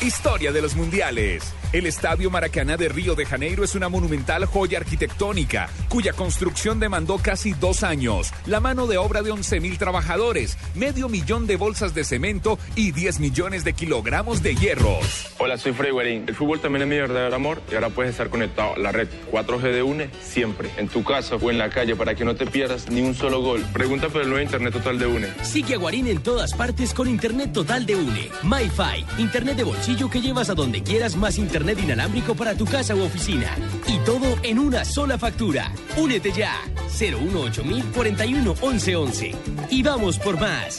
Historia de los mundiales. El Estadio Maracaná de Río de Janeiro es una monumental joya arquitectónica, cuya construcción demandó casi dos años, la mano de obra de 11.000 trabajadores, medio millón de bolsas de cemento y 10 millones de kilogramos de hierros. Hola, soy Freddy Guarín. El fútbol también es mi verdadero amor y ahora puedes estar conectado a la red 4G de UNE siempre, en tu casa o en la calle para que no te pierdas ni un solo gol. Pregunta por el nuevo Internet Total de UNE. Sigue a Guarín en todas partes con Internet Total de UNE. MyFi, Internet de bolsillo que llevas a donde quieras más Internet inalámbrico para tu casa u oficina. Y todo en una sola factura. Únete ya. 018 41 11 11. Y vamos por más.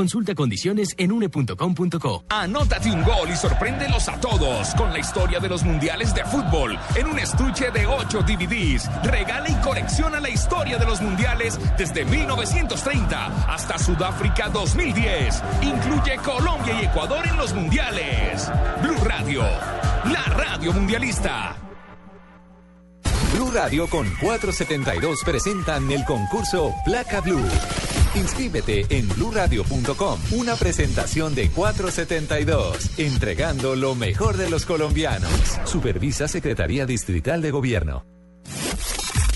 Consulta condiciones en une.com.co. Anótate un gol y sorpréndelos a todos con la historia de los mundiales de fútbol en un estuche de 8 DVDs. Regala y colecciona la historia de los mundiales desde 1930 hasta Sudáfrica 2010. Incluye Colombia y Ecuador en los mundiales. Blue Radio, la radio mundialista. Blue Radio con 472 presentan el concurso Placa Blue. Inscríbete en bluradio.com. Una presentación de 472, entregando lo mejor de los colombianos. Supervisa Secretaría Distrital de Gobierno.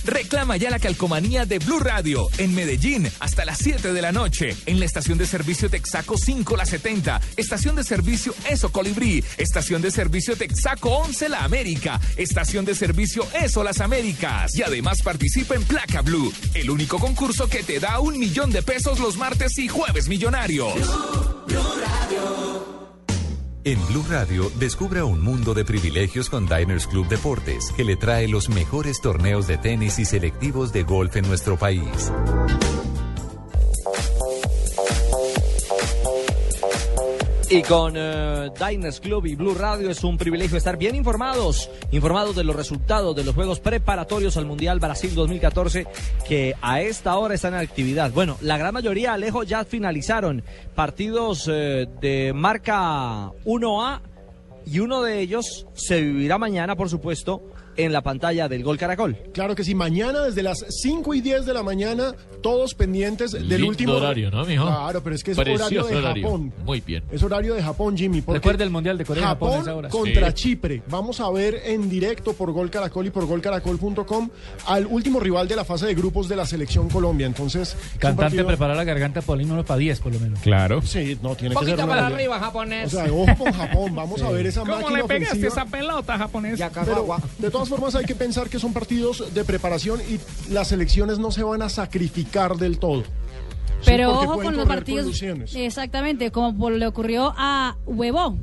Reclama ya la calcomanía de Blue Radio en Medellín hasta las 7 de la noche. En la estación de servicio Texaco 5 La 70, estación de servicio Eso Colibrí, estación de servicio Texaco 11 La América, estación de servicio Eso Las Américas. Y además participa en Placa Blue, el único concurso que te da un millón de pesos los martes y jueves millonarios. En Blue Radio, descubra un mundo de privilegios con Diners Club Deportes, que le trae los mejores torneos de tenis y selectivos de golf en nuestro país. Y con eh, Diners Club y Blue Radio es un privilegio estar bien informados, informados de los resultados de los Juegos preparatorios al Mundial Brasil 2014 que a esta hora están en actividad. Bueno, la gran mayoría, Alejo, ya finalizaron partidos eh, de marca 1A y uno de ellos se vivirá mañana, por supuesto, en la pantalla del Gol Caracol. Claro que sí, mañana desde las 5 y 10 de la mañana, todos pendientes del Lindo último horario, ¿no, mijo? Claro, pero es que es horario de horario. Japón. Muy bien. Es horario de Japón, Jimmy. Recuerda el Mundial de Corea Japón hora. contra Sí. Chipre. Vamos a ver en directo por Gol Caracol y por golcaracol.com al último rival de la fase de grupos de la selección Colombia. Entonces, Cantante, partido- prepara la garganta, Paulino, para 10 por lo menos. Claro. Sí, no, tiene que ser para arriba, japonés. O sea, ojo con Japón. Vamos a ver esa ¿Cómo máquina le pegaste ofensiva. esa pelota japonesa? Pero, de todas formas hay que pensar que son partidos de preparación y las selecciones no se van a sacrificar del todo. Pero ojo con los partidos. Exactamente, como le ocurrió a Huevo.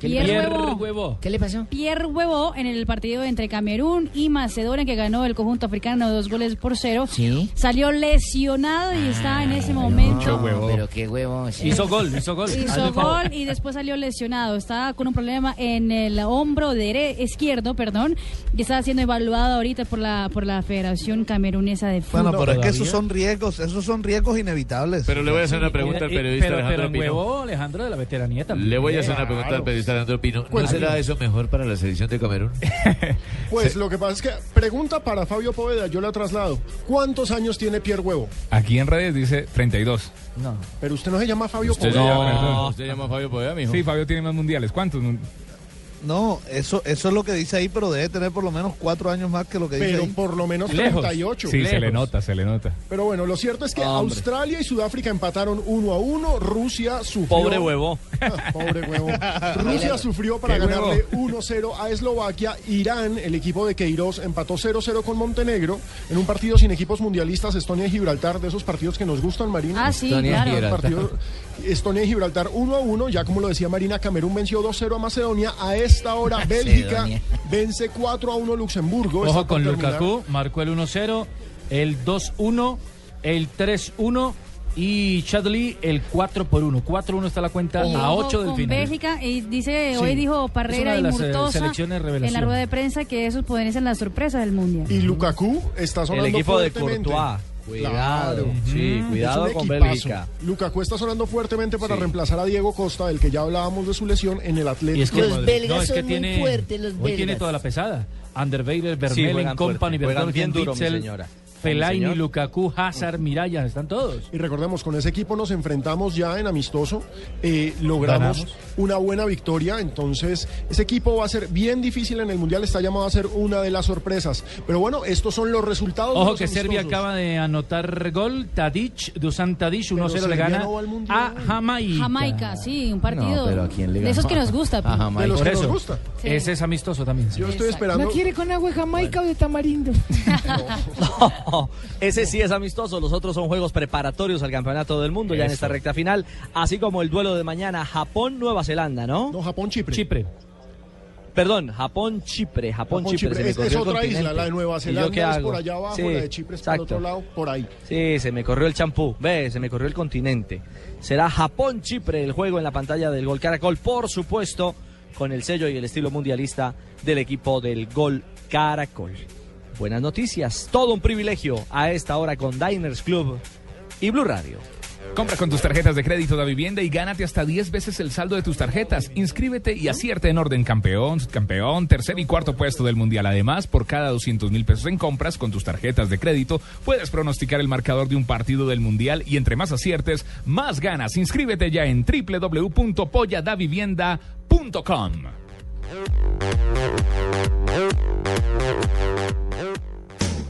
¿Qué le Pierre pasó? Huevo. Huevo. ¿Qué le pasó? Pierre Huevo en el partido entre Camerún y Macedonia que ganó el conjunto africano dos goles por cero. Sí. Salió lesionado y está en ese momento. No, pero qué huevo. sí. Hizo gol, hizo gol. Hizo gol y después salió lesionado. Está con un problema en el hombro dere- izquierdo, perdón, y está siendo evaluado ahorita por la por la Federación Camerunesa de Fútbol. Bueno, pero es que esos son riesgos, esos son riesgos inevitables. Pero le voy a hacer una pregunta al y- periodista pero, Alejandro pero Pino. huevo, Alejandro, de la veteranía también. Le voy a hacer una pregunta al periodista Alejandro Pino. ¿No será eso mejor para la selección de Camerún? Pues lo que pasa es que pregunta para Fabio Poveda, yo la traslado. ¿Cuántos años tiene Pierre Huevo? Aquí en redes dice 32. No. Pero usted no se llama Fabio Poveda. llama, perdón. ¿Usted llama Fabio Poveda, mijo? Sí, Fabio tiene más mundiales. ¿Cuántos? No, eso, eso es lo que dice ahí, pero debe tener por lo menos cuatro años más que lo que dice Pero por lo menos Lejos. 38. Sí, se le nota, se le nota. Pero bueno, lo cierto es que Hombre. Australia y Sudáfrica empataron uno a uno. Rusia sufrió. Pobre huevo. Pobre huevo. Rusia sufrió para ganarle 1-0 a Eslovaquia. Irán, el equipo de Queiroz, empató 0-0 con Montenegro en un partido sin equipos mundialistas. Estonia y Gibraltar, de esos partidos que nos gustan, Marina. Ah, sí, claro. Partido- Estonia y Gibraltar 1 a 1, ya como lo decía Marina, Camerún venció 2-0 a Macedonia. A esta hora Bélgica vence 4 a 1 Luxemburgo. Ojo con. Lukaku, marcó el 1-0, el 2-1, el 3-1 y Chadley el 4 por 1. 4-1 está la cuenta Y a ojo 8 del final. Bélgica y dice Sí. hoy dijo Parrera y eh, Murtosa selecciones en la rueda de prensa que esos podrían ser las sorpresas del mundial. Y Lukaku está El sonando equipo de. Courtois. Cuidado. Claro. Sí, cuidado con. Bélgica. Lukaku está sonando fuertemente para Sí. reemplazar a Diego Costa, del que ya hablábamos de su lesión en el Atlético. Y es que, Los belgas no, es que son muy tiene, fuertes, los Hoy tiene belgas. toda la pesada. Anderweiler, Sí, Vermelen, juegan Company, mi Witzel, señora. Fellaini. Lukaku, Hazard, Mirallas, están todos. Y recordemos, con ese equipo nos enfrentamos ya en amistoso, eh, logramos Ganamos. una buena victoria, entonces ese equipo va a ser bien difícil en el Mundial, está llamado a ser una de las sorpresas. Pero bueno, estos son los resultados. de Ojo los que Serbia acaba de anotar gol. Tadic, Dusan Tadic, 1-0 le gana no va al Mundial. a Jamaica. Jamaica, sí, un partido No, pero ¿a quién le de esos que nos gusta. A. Jamaica. De los Por que nos eso, gusta. Sí. ese es amistoso también. sí. Yo estoy esperando. quiere con agua de Jamaica o de tamarindo? Ese sí es amistoso, los otros son juegos preparatorios al campeonato del mundo ya en esta recta final, así como el duelo de mañana Japón-Nueva Zelanda, ¿no? No, Japón-Chipre. Chipre. Perdón, Japón-Chipre, Japón-Chipre. me Es, otra isla, la de Nueva ¿Y yo Zelanda es por allá abajo, Sí, la de Chipre es por exacto. otro lado, por ahí. Sí, se me corrió el champú. Ve, se me corrió el continente. Será Japón-Chipre el juego en la pantalla del Gol Caracol, por supuesto, con el sello y el estilo mundialista del equipo del Gol Caracol. Buenas noticias, todo un privilegio a esta hora con Diners Club y Blue Radio. Compra con tus tarjetas de crédito da vivienda y gánate hasta 10 veces el saldo de tus tarjetas. Inscríbete y acierte en orden campeón, campeón, tercer y cuarto puesto del mundial. Además, por cada 200 mil pesos en compras con tus tarjetas de crédito, puedes pronosticar el marcador de un partido del mundial y entre más aciertes, más ganas. Inscríbete ya en www.polladavivienda.com.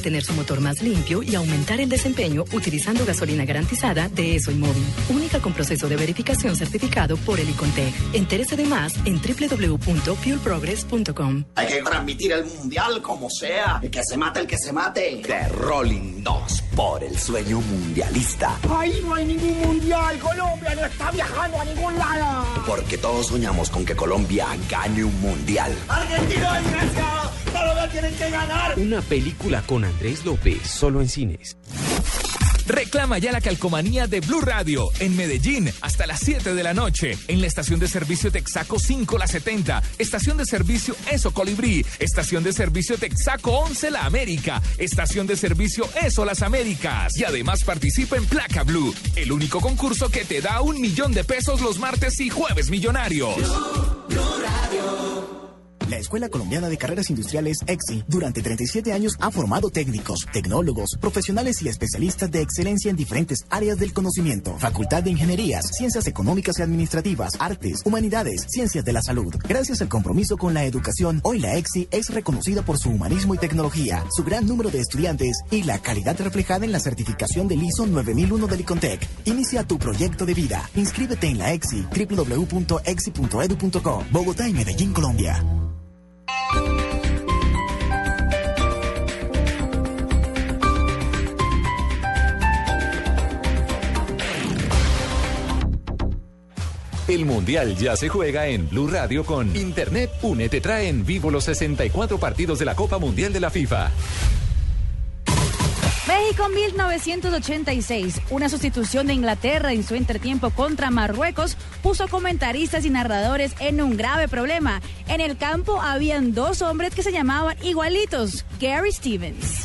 Mantener su motor más limpio y aumentar el desempeño utilizando gasolina garantizada de ESO y Móvil. Única con proceso de verificación certificado por el Icontec. Entérese de más en www.fuelprogress.com. Hay que transmitir el mundial como sea. El que se mate, el que se mate. The Rolling 2 por el sueño mundialista. Ahí no hay ningún mundial. Colombia no está viajando a ningún lado. Porque todos soñamos con que Colombia gane un mundial. Argentina, Colombia tienen que ganar. Una película con Andrés López, solo en cines. Reclama ya la calcomanía de Blue Radio en Medellín hasta las 7 de la noche. En la estación de servicio Texaco 5 La 70. Estación de servicio Eso Colibrí. Estación de servicio Texaco 11 La América. Estación de servicio Eso Las Américas. Y además participa en Placa Blue. El único concurso que te da un millón de pesos los martes y jueves millonarios. La Escuela Colombiana de Carreras Industriales EXI durante 37 años ha formado técnicos, tecnólogos, profesionales y especialistas de excelencia en diferentes áreas del conocimiento. Facultad de Ingenierías, Ciencias Económicas y Administrativas, Artes, Humanidades, Ciencias de la Salud. Gracias al compromiso con la educación, hoy la EXI es reconocida por su humanismo y tecnología, su gran número de estudiantes y la calidad reflejada en la certificación del ISO 9001 del ICONTEC. Inicia tu proyecto de vida. Inscríbete en la EXI www.exi.edu.co. Bogotá y Medellín, Colombia. El Mundial ya se juega en Blue Radio con Internet Une te trae en vivo los 64 partidos de la Copa Mundial de la FIFA. México 1986, una sustitución de Inglaterra en su entretiempo contra Marruecos, puso comentaristas y narradores en un grave problema. En el campo habían dos hombres que se llamaban igualitos, Gary Stevens.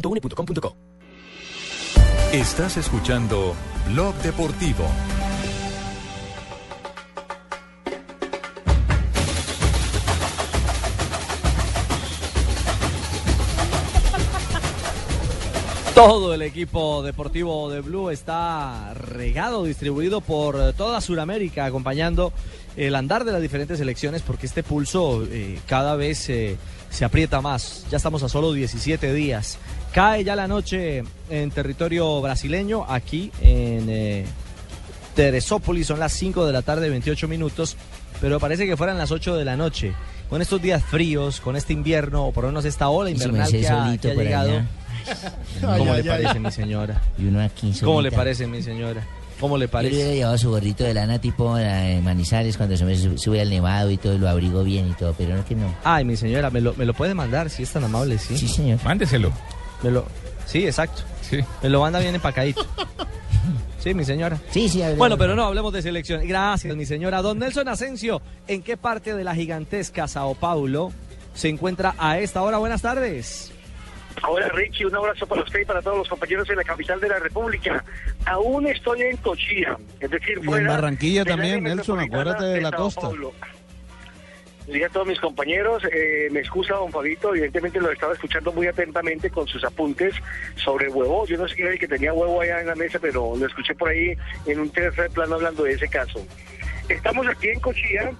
www.une.com.co. Estás escuchando Blog Deportivo. Todo el equipo deportivo de Blue está regado, distribuido por toda Sudamérica, acompañando el andar de las diferentes elecciones, porque este pulso eh, cada vez eh, se aprieta más. Ya estamos a solo 17 días. Cae ya la noche en territorio brasileño, aquí en eh, Teresópolis, son las 5 de la tarde, 28 minutos, pero parece que fueran las 8 de la noche. Con estos días fríos, con este invierno, o por lo menos esta ola invernal que ha, solito que ha llegado. allá. ¿Cómo Ay, le ay, parece, ay. mi señora? Y uno aquí ¿Cómo le parece, mi señora? ¿Cómo le Yo le hubiera parece? llevado su gorrito de lana tipo eh, Manizales cuando se me su- sube al nevado y todo, lo abrigo bien y todo, pero no que no. Ay, mi señora, me lo, me lo puede mandar si es tan amable, sí. Sí, señor. Mándeselo. Me lo, sí, exacto. Sí. Me lo manda bien empacadito. Sí, mi señora. Sí, sí, Bueno, pero no hablemos de selección. Gracias, mi señora. Don Nelson Asensio, ¿en qué parte de la gigantesca Sao Paulo se encuentra a esta hora? Buenas tardes. Hola Richie, un abrazo para usted y para todos los compañeros en la capital de la República. Aún estoy en Cochilla, es decir, Y en fuera Barranquilla también, Nelson, acuérdate de la Sao costa. Paulo. Dije a todos mis compañeros, eh, me excusa don Fabito, evidentemente lo estaba escuchando muy atentamente con sus apuntes sobre huevo. Yo no sé quién era el que tenía huevo allá en la mesa, pero lo escuché por ahí en un tercer plano hablando de ese caso. Estamos aquí en Cochilla,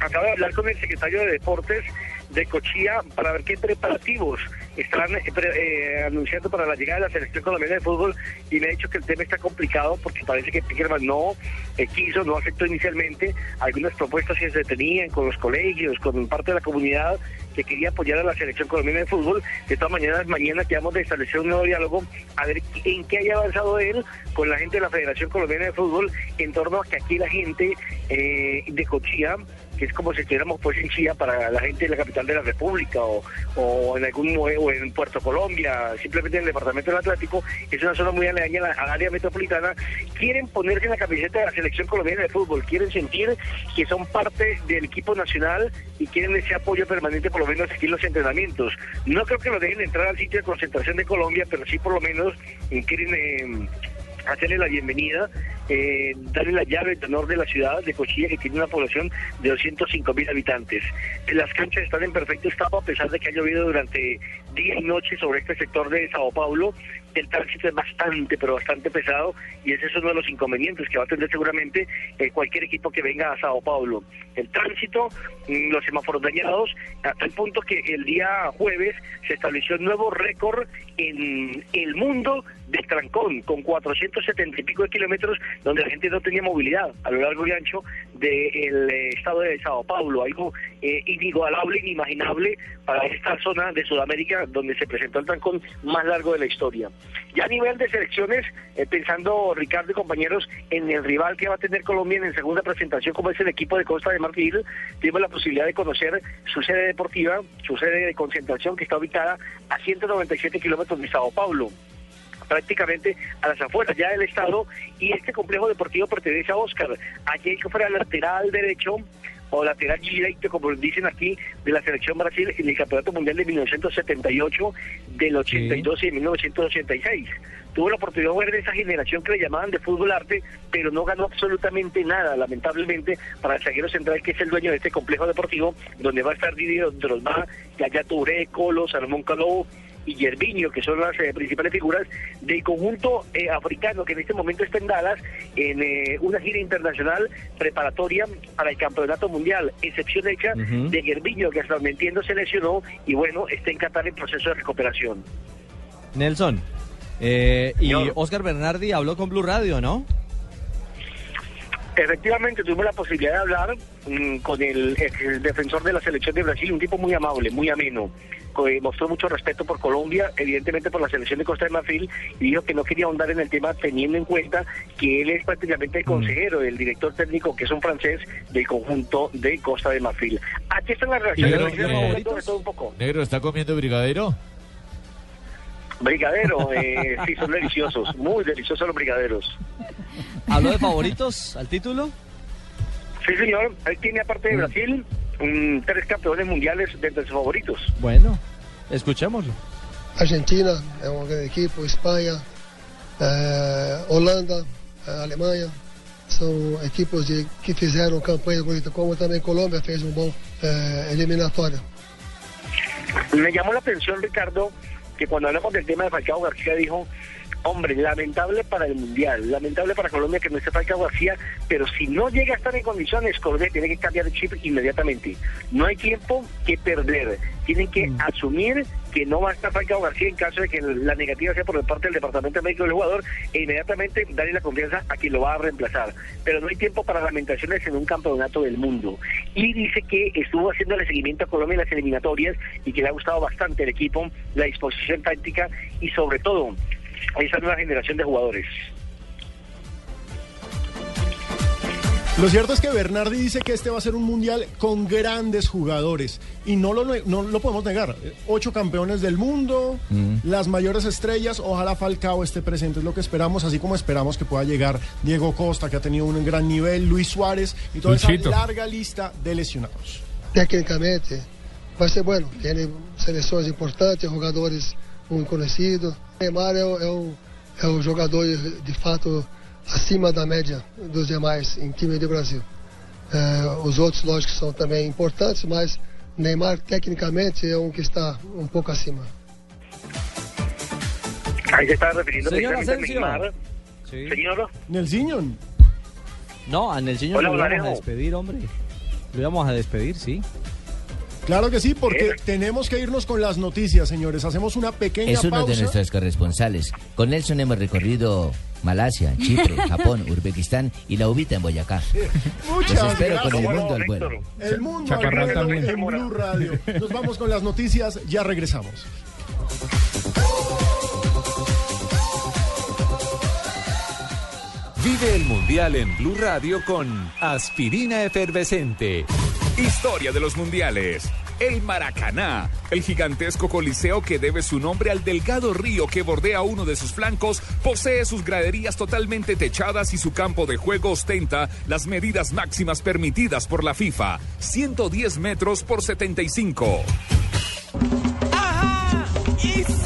acabo de hablar con el secretario de Deportes de Cochilla para ver qué preparativos están eh, eh, anunciando para la llegada de la selección colombiana de fútbol y me ha dicho que el tema está complicado porque parece que Pickerman no eh, quiso, no aceptó inicialmente algunas propuestas que se tenían con los colegios, con parte de la comunidad que quería apoyar a la selección colombiana de fútbol. De todas maneras, mañana quedamos de establecer un nuevo diálogo a ver en qué haya avanzado él con la gente de la Federación Colombiana de Fútbol en torno a que aquí la gente eh, de Cochilla que es como si estuviéramos pues en Chía para la gente de la capital de la República o, o en algún o en Puerto Colombia, simplemente en el departamento del Atlántico, es una zona muy aledaña al área metropolitana, quieren ponerse en la camiseta de la selección colombiana de fútbol, quieren sentir que son parte del equipo nacional y quieren ese apoyo permanente por lo menos aquí en los entrenamientos. No creo que lo dejen entrar al sitio de concentración de Colombia, pero sí por lo menos quieren hacerle la bienvenida, eh, darle la llave de honor de la ciudad de Cochilla, que tiene una población de 205 mil habitantes. Las canchas están en perfecto estado a pesar de que ha llovido durante día y noche sobre este sector de Sao Paulo. El tránsito es bastante, pero bastante pesado y ese es uno de los inconvenientes que va a tener seguramente eh, cualquier equipo que venga a Sao Paulo. El tránsito, mm, los semáforos dañados, hasta el punto que el día jueves se estableció un nuevo récord en el mundo del trancón, con 470 y pico de kilómetros, donde la gente no tenía movilidad a lo largo y ancho del eh, estado de Sao Paulo, algo eh, inigualable, inimaginable para esta zona de Sudamérica donde se presentó el trancón más largo de la historia. Ya a nivel de selecciones, eh, pensando Ricardo y compañeros en el rival que va a tener Colombia en la segunda presentación, como es el equipo de Costa de Marfil, tuvimos la posibilidad de conocer su sede deportiva, su sede de concentración que está ubicada a 197 kilómetros de Sao Paulo prácticamente a las afueras ya del estado y este complejo deportivo pertenece a Oscar. Allí hay que fuera lateral derecho o lateral direito, como dicen aquí, de la selección Brasil en el Campeonato Mundial de 1978, del 82 y de 1986. Tuvo la oportunidad de ver de esa generación que le llamaban de fútbol arte, pero no ganó absolutamente nada, lamentablemente, para el zaguero central, que es el dueño de este complejo deportivo, donde va a estar Didier Drogba, Yaya Touré, Colo, Salomón Caló, y Yerviño, que son las eh, principales figuras del conjunto eh, africano que en este momento está en Dallas en eh, una gira internacional preparatoria para el campeonato mundial, excepción hecha de Yerviño, que hasta donde entiendo se lesionó y bueno, está en Qatar en proceso de recuperación. Nelson. eh, y Oscar Bernardi habló con Blue Radio, ¿no? Efectivamente, tuvimos la posibilidad de hablar mm, con el, el defensor de la selección de Brasil, un tipo muy amable, muy ameno. co- eh, Mostró mucho respeto por Colombia, evidentemente por la selección de Costa de Marfil, y dijo que no quería ahondar en el tema teniendo en cuenta que él es prácticamente el consejero, el director técnico, que es un francés del conjunto de Costa de Marfil. Aquí están las reacciones. Negro, eh, hablando de todo un poco. Negro, ¿está comiendo brigadero? Brigadero, eh, sí, son deliciosos, muy deliciosos los brigaderos. ¿Habló de favoritos al título? Sí, señor, él tiene aparte de Brasil mm, tres campeones mundiales de entre sus favoritos. Bueno, escuchémoslo. Argentina é um grande equipe, Espanha, eh, Holanda, eh, Alemanha, são equipes de, que fizeram campanha bonita, como também Colômbia fez um bom eh, eliminatório. Me llamó la atención, Ricardo, que cuando hablamos del tema de Falcao García dijo, hombre, lamentable para el Mundial, lamentable para Colombia que no esté Falcao García, pero si no llega a estar en condiciones, Colombia tiene que cambiar de chip inmediatamente. No hay tiempo que perder, tienen que asumir que no va a estar Falcao García en caso de que la negativa sea por parte del Departamento Médico del jugador e inmediatamente darle la confianza a quien lo va a reemplazar. Pero no hay tiempo para lamentaciones en un campeonato del mundo. Y dice que estuvo haciendo el seguimiento a Colombia en las eliminatorias y que le ha gustado bastante el equipo, la disposición táctica y sobre todo esa nueva generación de jugadores. Lo cierto es que Bernardi dice que este va a ser un mundial con grandes jugadores y no lo, no lo podemos negar. Ocho campeones del mundo, las mayores estrellas, ojalá Falcao esté presente, es lo que esperamos, así como esperamos que pueda llegar Diego Costa, que ha tenido un gran nivel, Luis Suárez y toda esa larga lista de lesionados. Tecnicamente, vai ser bueno. Tem seleções importantes, jogadores muito conhecidos. Neymar é o, é o, é o jogador, de fato, acima da média dos demais em time do Brasil. É, os outros, lógico, são também importantes, mas Neymar, tecnicamente, é um que está um pouco acima. Ahí se está refiriendo Señor precisamente a. Neymar. Señor, Nelsinho. No, a Nelsinho Hola, lo íbamos a despedir, hombre. Lo íbamos a despedir, sí. Claro que sí, porque tenemos que irnos con las noticias, señores. Hacemos una pequeña Es uno pausa. de nuestros corresponsales. Con Nelson hemos recorrido Malasia, Chipre, Japón, Uzbekistán y la Ubita en Boyacá. Muchas Los espero con el gracias. mundo al vuelo. El mundo al vuelo también. en Blue Radio. Nos vamos con las noticias, ya regresamos. Vive el Mundial en Blue Radio con Aspirina Efervescente. Historia de los mundiales. El Maracaná, el gigantesco coliseo que debe su nombre al delgado río que bordea uno de sus flancos, posee sus graderías totalmente techadas y su campo de juego ostenta las medidas máximas permitidas por la FIFA, 110 metros por 75. Y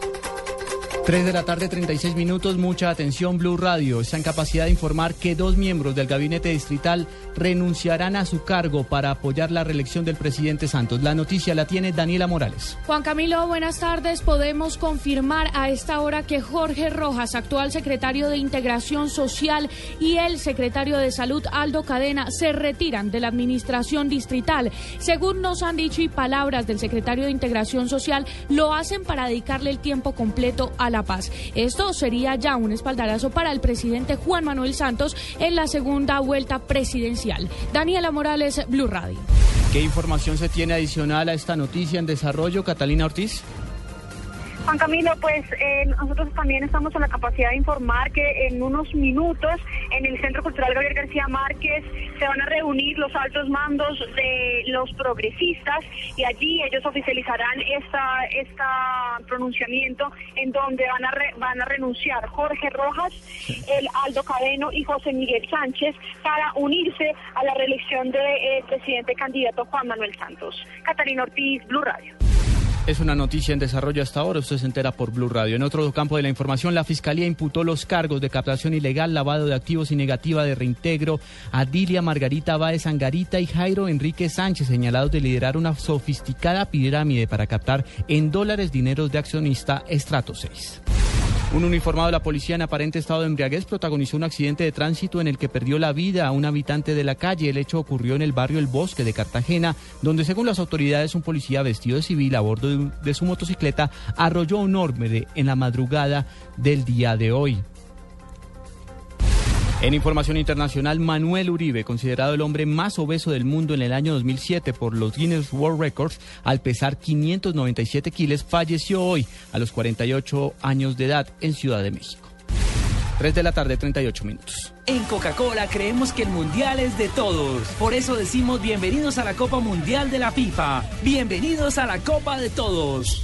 3 de la tarde, 36 minutos, mucha atención, Blue Radio está en capacidad de informar que dos miembros del gabinete distrital renunciarán a su cargo para apoyar la reelección del presidente Santos. La noticia la tiene Daniela Morales. Juan Camilo, buenas tardes. Podemos confirmar a esta hora que Jorge Rojas, actual secretario de Integración Social, y el secretario de Salud, Aldo Cadena, se retiran de la administración distrital. Según nos han dicho y palabras del secretario de Integración Social, lo hacen para dedicarle el tiempo completo a la paz. Esto sería ya un espaldarazo para el presidente Juan Manuel Santos en la segunda vuelta presidencial. Daniela Morales, Blue Radio. ¿Qué información se tiene adicional a esta noticia en desarrollo, Catalina Ortiz? Juan Camilo, pues eh, nosotros también estamos en la capacidad de informar que en unos minutos en el Centro Cultural Gabriel García Márquez se van a reunir los altos mandos de los progresistas y allí ellos oficializarán esta, esta pronunciamiento en donde van a, re- van a renunciar Jorge Rojas, el Aldo Cadeno y José Miguel Sánchez para unirse a la reelección del presidente candidato Juan Manuel Santos. Catalina Ortiz, Blue Radio. Es una noticia en desarrollo hasta ahora, usted se entera por Blue Radio. En otro campo de la información, la Fiscalía imputó los cargos de captación ilegal, lavado de activos y negativa de reintegro a Dilia Margarita Báez Angarita y Jairo Enrique Sánchez, señalados de liderar una sofisticada pirámide para captar en dólares dineros de accionista Estrato 6. Un uniformado de la policía en aparente estado de embriaguez protagonizó un accidente de tránsito en el que perdió la vida a un habitante de la calle. El hecho ocurrió en el barrio El Bosque de Cartagena, donde según las autoridades un policía vestido de civil a bordo de, su motocicleta arrolló un hombre en la madrugada del día de hoy. En información internacional, Manuel Uribe, considerado el hombre más obeso del mundo en el año 2007 por los Guinness World Records, al pesar 597 kilos, falleció hoy a los 48 años de edad en Ciudad de México. 3 de la tarde, 38 minutos. En Coca-Cola creemos que el mundial es de todos. Por eso decimos bienvenidos a la Copa Mundial de la FIFA. Bienvenidos a la Copa de Todos.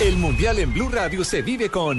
El Mundial en Blue Radio se vive con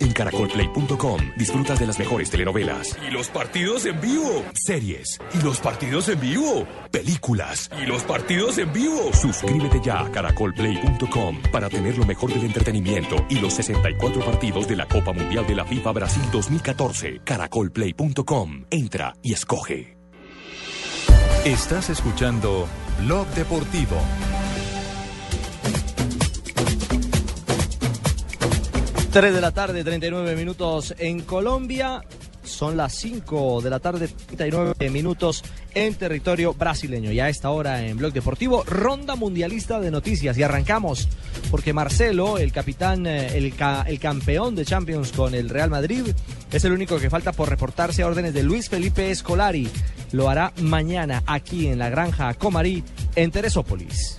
En caracolplay.com disfrutas de las mejores telenovelas, Y los partidos en vivo. series, Y los partidos en vivo. películas. Y los partidos en vivo. Suscríbete ya a caracolplay.com para tener lo mejor del entretenimiento y los 64 partidos de la Copa Mundial de la FIFA Brasil 2014. Caracolplay.com. Entra y escoge. Estás escuchando Blog Deportivo. Tres de la tarde, 39 minutos en Colombia. Son las 5 de la tarde, 39 minutos en territorio brasileño. Y a esta hora en Blog Deportivo, ronda mundialista de noticias. Y arrancamos porque Marcelo, el capitán, eh, el, ca- el campeón de Champions con el Real Madrid, es el único que falta por reportarse a órdenes de Luis Felipe Escolari. Lo hará mañana aquí en la granja Comarí, en Teresópolis.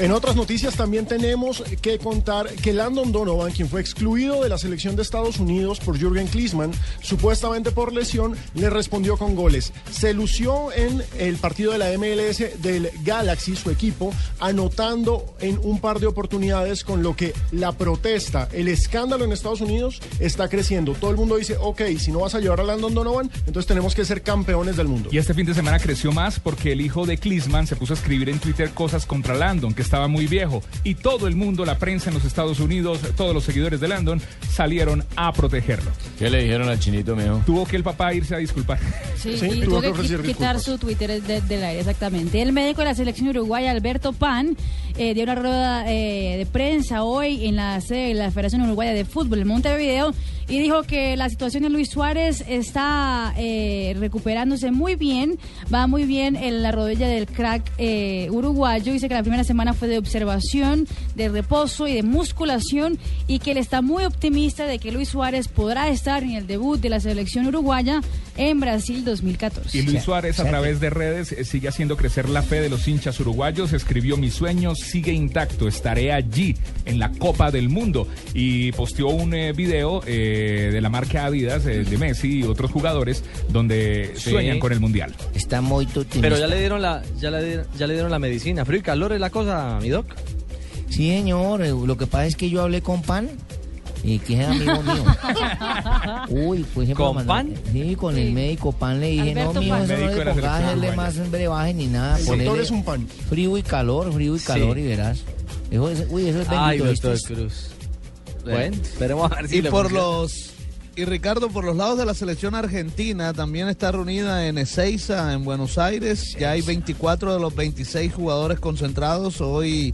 En otras noticias también tenemos que contar que Landon Donovan, quien fue excluido de la selección de Estados Unidos por Jürgen Klinsmann, supuestamente por lesión, le respondió con goles. Se lució en el partido de la MLS del Galaxy, su equipo, anotando en un par de oportunidades con lo que la protesta, el escándalo en Estados Unidos está creciendo. Todo el mundo dice, ok, si no vas a llevar a Landon Donovan, entonces tenemos que ser campeones del mundo. Y este fin de semana creció más porque el hijo de Klisman se puso a escribir en Twitter cosas contra Landon, que estaba muy viejo. Y todo el mundo, la prensa en los Estados Unidos, todos los seguidores de Landon, salieron a protegerlo. ¿Qué le dijeron al chinito, mijo? Tuvo que el papá irse a disculpar. Sí, y tuvo que qui- quitar su Twitter de- del aire, exactamente. El médico de la selección uruguaya, Alberto Pan, eh, dio una rueda eh, de prensa hoy en la sede de la Federación Uruguaya de Fútbol, en Montevideo, y dijo que la situación de Luis Suárez está eh, recuperándose muy bien, va muy bien en la rodilla del crack eh, uruguayo. Dice que la primera semana fue de observación, de reposo y de musculación, y que él está muy optimista de que Luis Suárez podrá estar en el debut de la selección uruguaya en Brasil 2014. Y Luis Suárez a través de redes eh, sigue haciendo crecer la fe de los hinchas uruguayos. Escribió mi sueño sigue intacto, estaré allí en la Copa del Mundo y posteó un eh, video eh, de la marca Adidas eh, de Messi y otros jugadores donde Sí. sueñan con el mundial. Está muy Pero ya le dieron la, ya le, dieron- ya le dieron la medicina. Frío y calor es la cosa, mi doc. Sí, señor. Lo que pasa es que yo hablé con Pan, y que es amigo mío. Uy, pues ejemplo, ¿Con mandar- Pan? Sí, con el médico Pan le dije, Alberto no, Pan. eso no le pongas hacerle más brebaje ni nada. El doctor es un pan. Frío y calor, frío y calor, Sí. y verás. Eso es- uy, eso es Ay, bendito, doctor ¿viste? Cruz. Bueno, esperemos a ver si y por funciona. los y Ricardo por los lados de la selección argentina también está reunida en Ezeiza en Buenos Aires ya hay 24 de los 26 jugadores concentrados hoy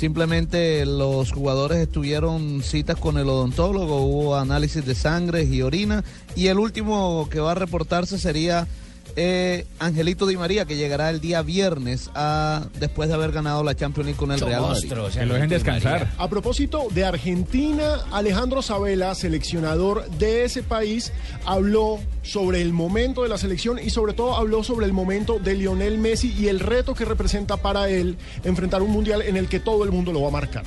simplemente los jugadores estuvieron citas con el odontólogo hubo análisis de sangre y orina y el último que va a reportarse sería eh, Angelito Di María que llegará el día viernes a, después de haber ganado la Champions League con el Real Madrid Que lo dejen descansar. A propósito de Argentina, Alejandro Sabela, seleccionador de ese país, habló sobre el momento de la selección y sobre todo habló sobre el momento de Lionel Messi y el reto que representa para él enfrentar un mundial en el que todo el mundo lo va a marcar.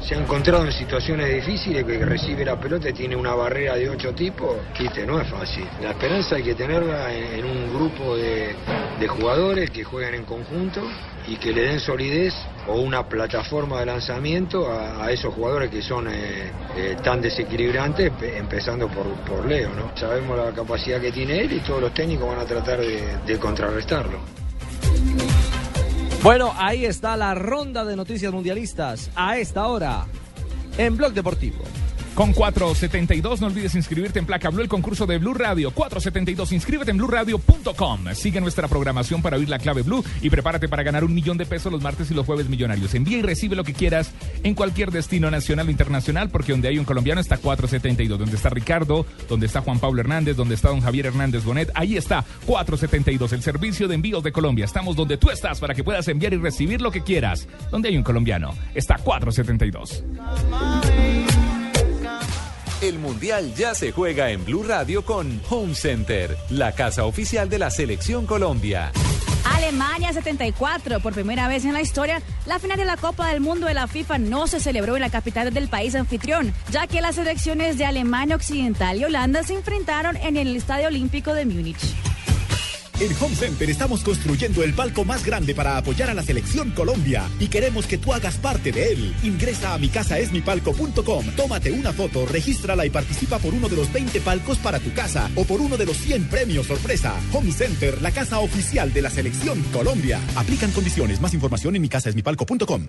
Se ha encontrado en situaciones difíciles que recibe la pelota y tiene una barrera de ocho tipos, viste, no es fácil. La esperanza hay que tenerla en, un grupo de, de jugadores que juegan en conjunto y que le den solidez o una plataforma de lanzamiento a, esos jugadores que son eh, eh, tan desequilibrantes, pe- empezando por, por Leo. ¿no? Sabemos la capacidad que tiene él y todos los técnicos van a tratar de contrarrestarlo. Bueno, ahí está la ronda de noticias mundialistas a esta hora en Blog Deportivo. Con 472, no olvides inscribirte en Placa Blue, el concurso de Blue Radio. 472, inscríbete en blueradio.com. Sigue nuestra programación para oír la clave Blue y prepárate para ganar un millón de pesos los martes y los jueves millonarios. Envía y recibe lo que quieras en cualquier destino nacional o internacional, porque donde hay un colombiano está 472. Donde está Ricardo, donde está Juan Pablo Hernández, donde está don Javier Hernández Bonet, ahí está 472, el servicio de envíos de Colombia. Estamos donde tú estás para que puedas enviar y recibir lo que quieras. Donde hay un colombiano está 472. El Mundial ya se juega en Blue Radio con Home Center, la casa oficial de la Selección Colombia. Alemania 74. Por primera vez en la historia, la final de la Copa del Mundo de la FIFA no se celebró en la capital del país anfitrión, ya que las selecciones de Alemania Occidental y Holanda se enfrentaron en el Estadio Olímpico de Múnich. En Home Center estamos construyendo el palco más grande para apoyar a la selección Colombia y queremos que tú hagas parte de él. Ingresa a micasaesmipalco.com, tómate una foto, regístrala y participa por uno de los 20 palcos para tu casa o por uno de los 100 premios sorpresa. Home Center, la casa oficial de la selección Colombia. Aplican condiciones. Más información en micasaesmipalco.com.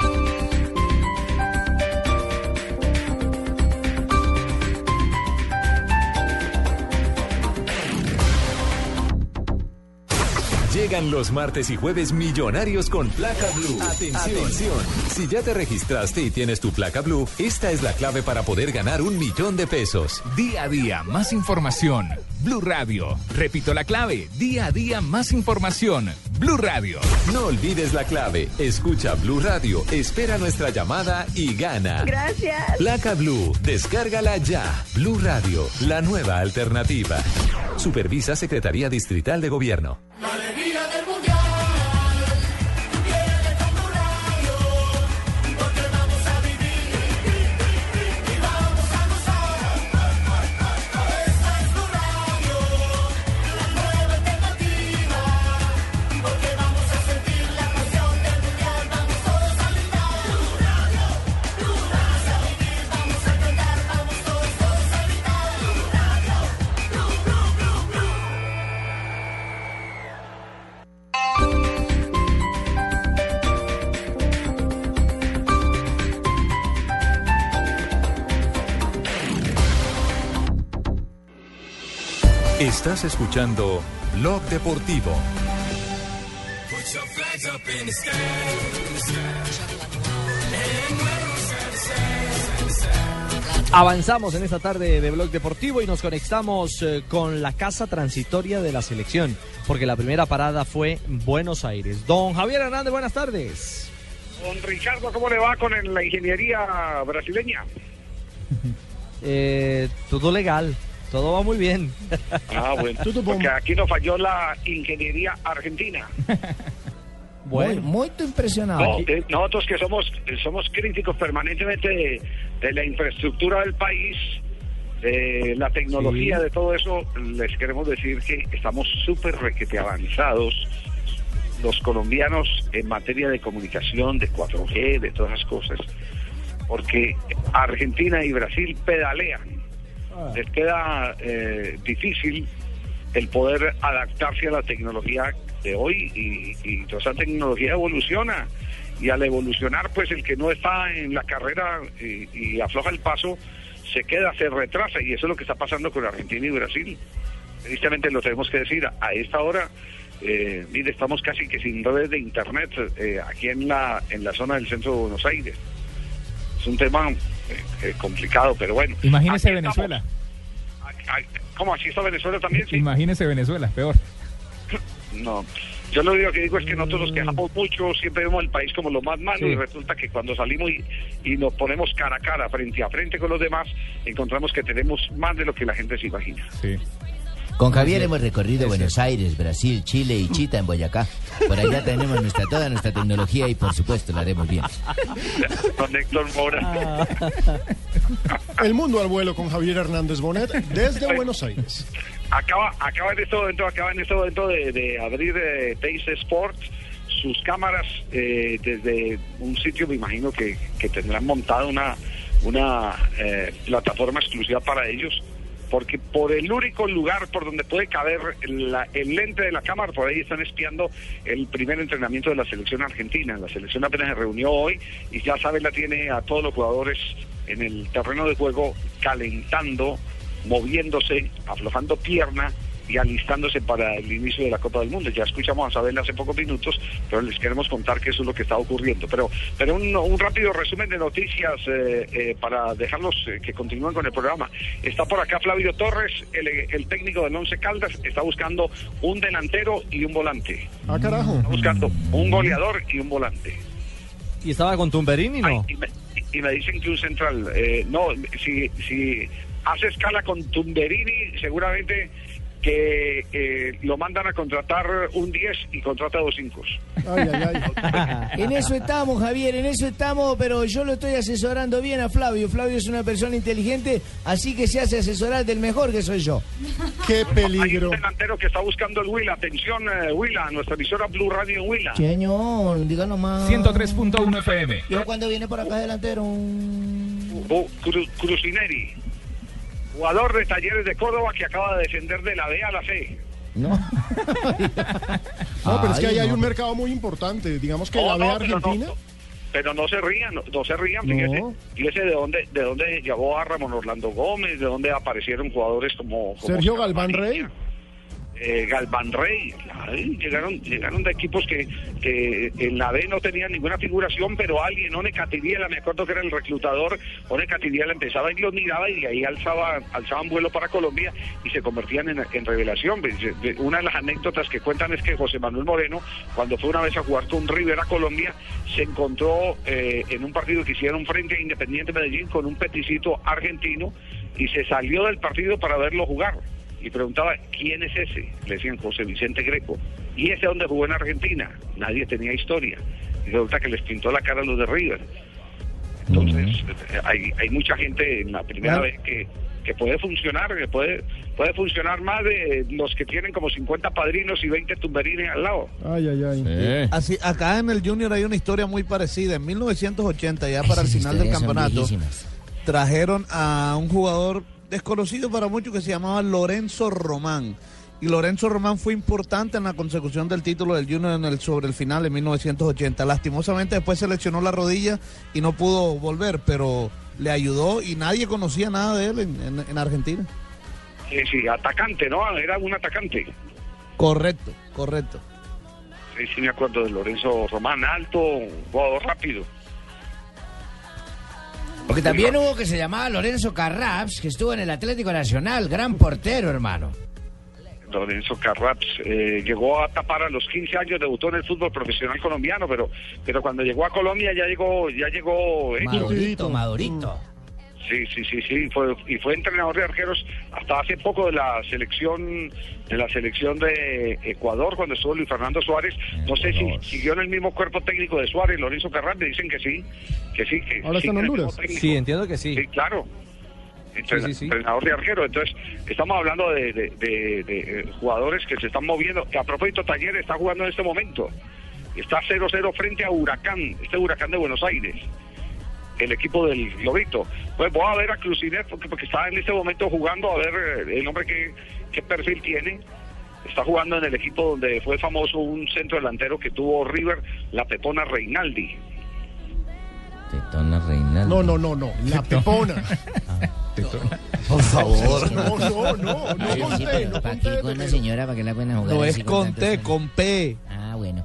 Bye. Llegan los martes y jueves millonarios con placa blue. Atención. Si ya te registraste y tienes tu placa blue, esta es la clave para poder ganar un millón de pesos. Día a día, más información. Blue Radio. Repito la clave. Día a día, más información. Blue Radio. No olvides la clave. Escucha Blue Radio, espera nuestra llamada y gana. Gracias. Placa Blue, descárgala ya. Blue Radio, la nueva alternativa. Supervisa Secretaría Distrital de Gobierno. Estás escuchando Blog Deportivo. Avanzamos en esta tarde de Blog Deportivo y nos conectamos eh, con la casa transitoria de la selección, porque la primera parada fue Buenos Aires. Don Javier Hernández, buenas tardes. Don Ricardo, ¿cómo le va con la ingeniería brasileña? Eh, todo legal, todo va muy bien. Ah, bueno, porque aquí nos falló la ingeniería argentina. Muy, muy impresionado. No, eh, nosotros que somos somos críticos permanentemente de, de la infraestructura del país, de la tecnología, Sí. de todo eso, les queremos decir que estamos súper requete avanzados los colombianos en materia de comunicación, de 4G, de todas esas cosas, porque Argentina y Brasil pedalean. Les queda eh, difícil el poder adaptarse a la tecnología de hoy y, toda esa tecnología evoluciona y al evolucionar pues el que no está en la carrera y, y afloja el paso se queda, se retrasa y eso es lo que está pasando con Argentina y Brasil. Tristemente lo tenemos que decir, a esta hora, eh, mire, estamos casi que sin redes de internet eh, aquí en la, en la zona del centro de Buenos Aires. Es un tema eh, eh, complicado, pero bueno. Imagínese estamos. Venezuela. ¿Cómo así está Venezuela también? Sí. Imagínese Venezuela, peor. No, yo lo único que digo es que nosotros nos quejamos mucho, siempre vemos el país como lo más malo Sí. y resulta que cuando salimos y, y nos ponemos cara a cara, frente a frente con los demás, encontramos que tenemos más de lo que la gente se imagina. Sí. Con Javier hemos recorrido Buenos Aires, Brasil, Chile y Chita en Boyacá. Por allá tenemos nuestra, toda nuestra tecnología y por supuesto la haremos bien. Don Héctor Mora. El mundo al vuelo con Javier Hernández Bonet desde Buenos Aires. Acaba, acaba en este momento, acaba en este momento de, de abrir eh, Teis Sport sus cámaras eh, desde un sitio, me imagino que, que tendrán montada una, una eh, plataforma exclusiva para ellos, porque por el único lugar por donde puede caber la- el lente de la cámara, por ahí están espiando el primer entrenamiento de la selección argentina. La selección apenas se reunió hoy y ya saben, la tiene a todos los jugadores en el terreno de juego calentando, moviéndose, aflojando pierna y alistándose para el inicio de la Copa del Mundo. Ya escuchamos a Isabel hace pocos minutos, pero les queremos contar que eso es lo que está ocurriendo. Pero, pero un, un rápido resumen de noticias eh, eh, para dejarlos eh, que continúen con el programa. Está por acá Flavio Torres, el, el técnico del Once Caldas, está buscando un delantero y un volante. Ah, carajo. Está buscando un goleador y un volante. ¿Y estaba con Tumberini, no? Y me, y me dicen que un central. eh, no, si, si hace escala con Tumberini, seguramente que eh, lo mandan a contratar un 10 y contrata dos 5. Ay, ay, ay. En eso estamos, Javier, en eso estamos, pero yo lo estoy asesorando bien a Flavio. Flavio es una persona inteligente, así que se hace asesorar del mejor que soy yo. Qué Hay un delantero que está buscando el Huila. Atención, eh, Huila, nuestra emisora Blue Radio Huila. Señor, díganos más. 103.1 FM. Yo cuando viene por acá delantero. Cru- Crucineri, jugador de Talleres de Córdoba que acaba de descender de la B a la C. No. No, pero es que ahí hay un mercado muy importante. Digamos que No, la B no, Argentina. no, pero no se rían, no, no se rían, fíjese, fíjese de dónde, de dónde llegó a Ramón Orlando Gómez, de dónde aparecieron jugadores como, como Sergio Galván Rey. Eh, Galván Rey, llegaron, llegaron de equipos que, en la B no tenían ninguna figuración, pero alguien, One Catiriela, me acuerdo que era el reclutador, One Catiriela empezaba y los miraba y de ahí alzaba, alzaban vuelo para Colombia y se convertían en, en revelación. Pues, de- Una de las anécdotas que cuentan es que José Manuel Moreno, cuando fue una vez a jugar con River a Colombia, se encontró eh, en un partido que hicieron frente a Independiente Medellín con un peticito argentino y se salió del partido para verlo jugar y preguntaba quién es ese. Le decían José Vicente Greco. ¿Y ese dónde jugó en Argentina? Nadie tenía historia. Y resulta que les pintó la cara a los de River. Entonces, eh, hay, hay mucha gente en la primera vez que, que puede funcionar, que puede, puede funcionar más de los que tienen como 50 padrinos y 20 tumberines al lado. Ay, ay, ay. Así, acá en el Junior hay una historia muy parecida. En 1980, ya para el final del campeonato, trajeron a un jugador desconocido para muchos que se llamaba Lorenzo Román. Y Lorenzo Román fue importante en la consecución del título del Junior en el, sobre el final en 1980. Lastimosamente después se lesionó la rodilla y no pudo volver, pero le ayudó y nadie conocía nada de él en, en- en Argentina. Eh, sí, atacante, ¿no? Era un atacante. Correcto, correcto. Sí, sí, me acuerdo de Lorenzo Román, alto, jugador rápido. Porque también hubo que se llamaba Lorenzo Carraps, que estuvo en el Atlético Nacional, gran portero, hermano. Lorenzo Carraps eh, llegó a tapar a los 15 años, debutó en el fútbol profesional colombiano, pero pero cuando llegó a Colombia ya llegó ya llegó hecho. Madurito, madurito. Sí, sí, sí, sí, fue, y fue entrenador de arqueros hasta hace poco de la selección de la selección de Ecuador cuando estuvo Luis Fernando Suárez. No sé si siguió en el mismo cuerpo técnico de Suárez, Lorenzo Carraps, me dicen que sí, que sí, que Ahora está en Honduras. Sí, entiendo que sí. Sí, claro. Entrena- sí, sí. Entrenador de arquero. Entonces, estamos hablando de, de- de- de, eh, jugadores que se están moviendo. Que a propósito, Taller está jugando en este momento. Está 0-0 frente a Huracán, este Huracán de Buenos Aires. El equipo del Globito. Pues voy a ver a Crucinet porque, porque está en este momento jugando, a ver eh, el hombre qué, qué perfil tiene. Está jugando en el equipo donde fue famoso un centro delantero que tuvo River, la Pepona Reinaldi. Tetona Reinaldo. No, no, no, no. La pepona. tetona. Por favor. No, no, no, no Sí, conté, pero no ¿Para conté qué con una Petero. señora? ¿Para qué la pueden jugar No es con T, con P. Ah, bueno.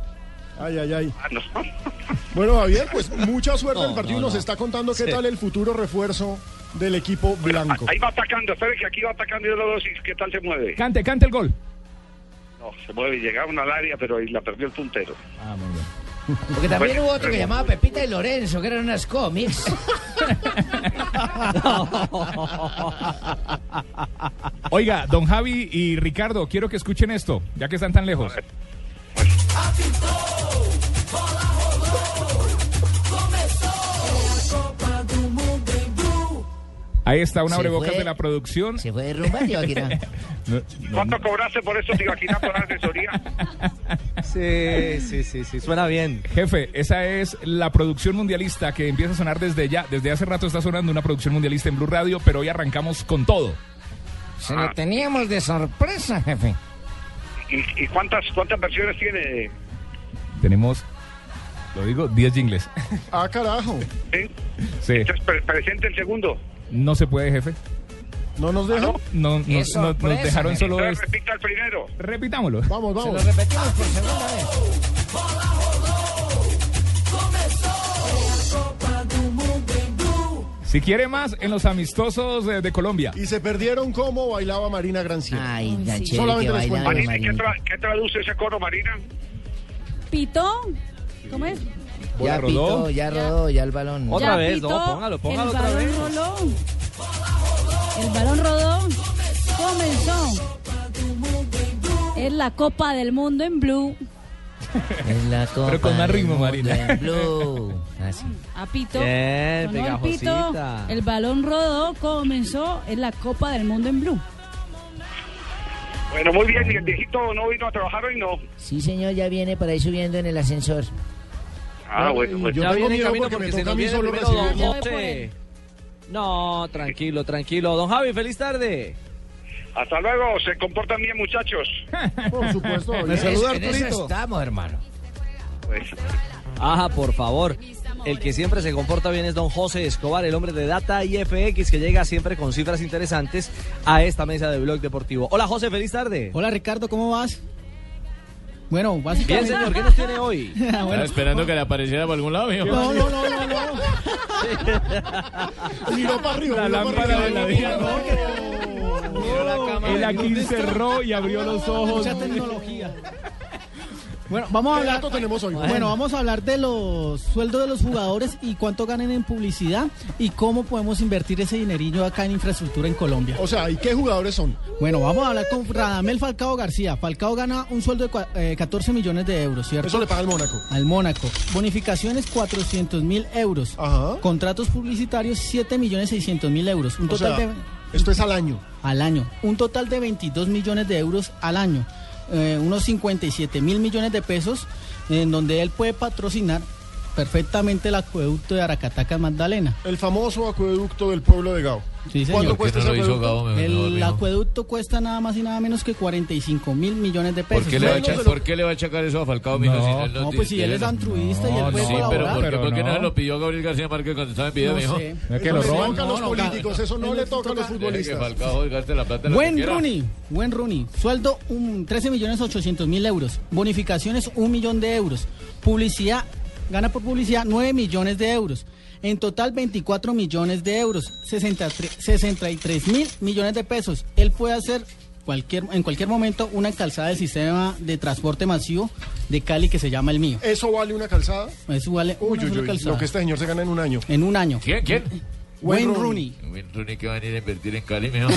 Ay, ay, ay. Ah, no. Bueno, Javier, pues mucha suerte en No, el partido. no, Nos no. está contando qué tal el futuro refuerzo del equipo blanco. Ahí va atacando, espere que aquí va atacando y los dos, y ¿qué tal se mueve? Cante, cante el gol. No, se mueve, llegaron al área, pero ahí la perdió el puntero. Ah, muy bien. Porque también hubo otro que llamaba Pepita y Lorenzo, que eran unas cómics. Oiga, don Javi y Ricardo, quiero que escuchen esto, ya que están tan lejos. Ahí está un Se abrebocas de la producción. Se fue de rumba, Tibaquirá. No, no, ¿Cuánto cobraste por esto, Tibaquina, por la asesoría? Sí, sí, sí, sí, suena bien. Jefe, esa es la producción mundialista que empieza a sonar desde ya. Desde hace rato está sonando una producción mundialista en Blue Radio, pero hoy arrancamos con todo. Se lo teníamos de sorpresa, jefe. ¿Y, y cuántas, cuántas versiones tiene? Tenemos, lo digo, 10 jingles. Ah, carajo. ¿Sí? Sí. Entonces, pre- presente el segundo. No se puede, jefe. ¿No nos dejan? No, no, no- sorpresa, nos dejaron solo este. repita el primero. Repitámoslo. Vamos, Se lo vamos. repetimos por segunda vez. Si quiere más, en los amistosos de, de Colombia. Y se perdieron cómo bailaba Marina Granciera. Ay, tan chévere Solamente que les cuento. Marina, ¿qué, Marina. tra- qué traduce ese coro, Marina? Pito. ¿Cómo es? Ya rodó. pitó, ya rodó, ya el balón. Otra Ya vez, pitó, no, póngalo, póngalo el otra balón vez. Roló. El balón rodó. Comenzó. Es la Copa del Mundo en Blue. Es la Pero con Copa más ritmo, Marina. en Blue. Así. A Pito. Bien, sonó el pito, pegajosita. el balón rodó, comenzó. Es la Copa del Mundo en Blue. Bueno, muy bien. ¿Y el viejito no vino a trabajar hoy? No. Sí, señor, ya viene por ahí subiendo en el ascensor. Ah, bueno. Yo ya viene en camino porque se toca a nos mí viene solo primero don José. No, tranquilo, tranquilo. Don Javi, feliz tarde. Hasta luego. Se comportan bien, muchachos. Por supuesto. Me saluda En eso estamos, hermano. Pues, Ajá, por favor. El que siempre se comporta bien es don José Escobar, el hombre de Data y FX, que llega siempre con cifras interesantes a esta mesa de Blog Deportivo. Hola, José, feliz tarde. Hola Ricardo, ¿cómo vas? Bueno, Bien, básicamente... señor, ¿qué nos tiene hoy? Bueno, Estaba esperando que le apareciera por algún lado, mijo. no, no, no, no, no. Miró para arriba. La miró para lámpara de la vida, ¿no? Él aquí cerró y abrió los ojos. Mucha tecnología. Bueno, vamos a ¿Qué hablar. tenemos hoy? Bueno, vamos a hablar de los sueldos de los jugadores y cuánto ganan en publicidad y cómo podemos invertir ese dinerillo acá en infraestructura en Colombia. O sea, ¿y qué jugadores son? Bueno, vamos a hablar con Radamel Falcao García. Falcao gana un sueldo de cua- eh, 14 millones de euros, ¿cierto? Eso le paga el Mónaco. Al Mónaco. Bonificaciones 400 mil euros. Ajá. Contratos publicitarios 7 millones 600 mil euros. Un O total sea, de esto es al año. al año. Un total de 22 millones de euros al año. Eh, unos 57 mil millones de pesos en donde él puede patrocinar perfectamente el acueducto de Aracataca Magdalena. El famoso acueducto del pueblo de Gao. Sí, señor. ¿Cuánto cuesta no ese acueducto? El acueducto cuesta nada más y nada menos que 45 mil millones de pesos. ¿Por qué, le va lo- ¿Por qué le va a achacar eso a Falcao, mijo? No, si No, pues si él es altruista y él puede no, Sí, pero colaborar. ¿por qué, pero ¿por qué no no. se lo pidió Gabriel García Márquez cuando estaba en video, No mijo? sé. Es que Eso lo roban. a los No, no, políticos, eso no le toca a los futbolistas. Falcao gaste la plata Buen. Rooney, buen Rooney. Sueldo un 13 millones 800 mil euros. Bonificaciones un millón de euros. Publicidad, gana por publicidad 9 millones de euros. En total 24 millones de euros. 63 63 mil millones de pesos. Él puede hacer cualquier, en cualquier momento una calzada del sistema de transporte masivo de Cali que se llama el mío. ¿Eso vale una calzada? Eso vale Uy, una uy, calzada. lo que este señor se gana en un año. En un año. ¿Quién? ¿Quién? Wayne Wayne Rooney. Wayne Rooney que va a venir a invertir en Cali, mijo.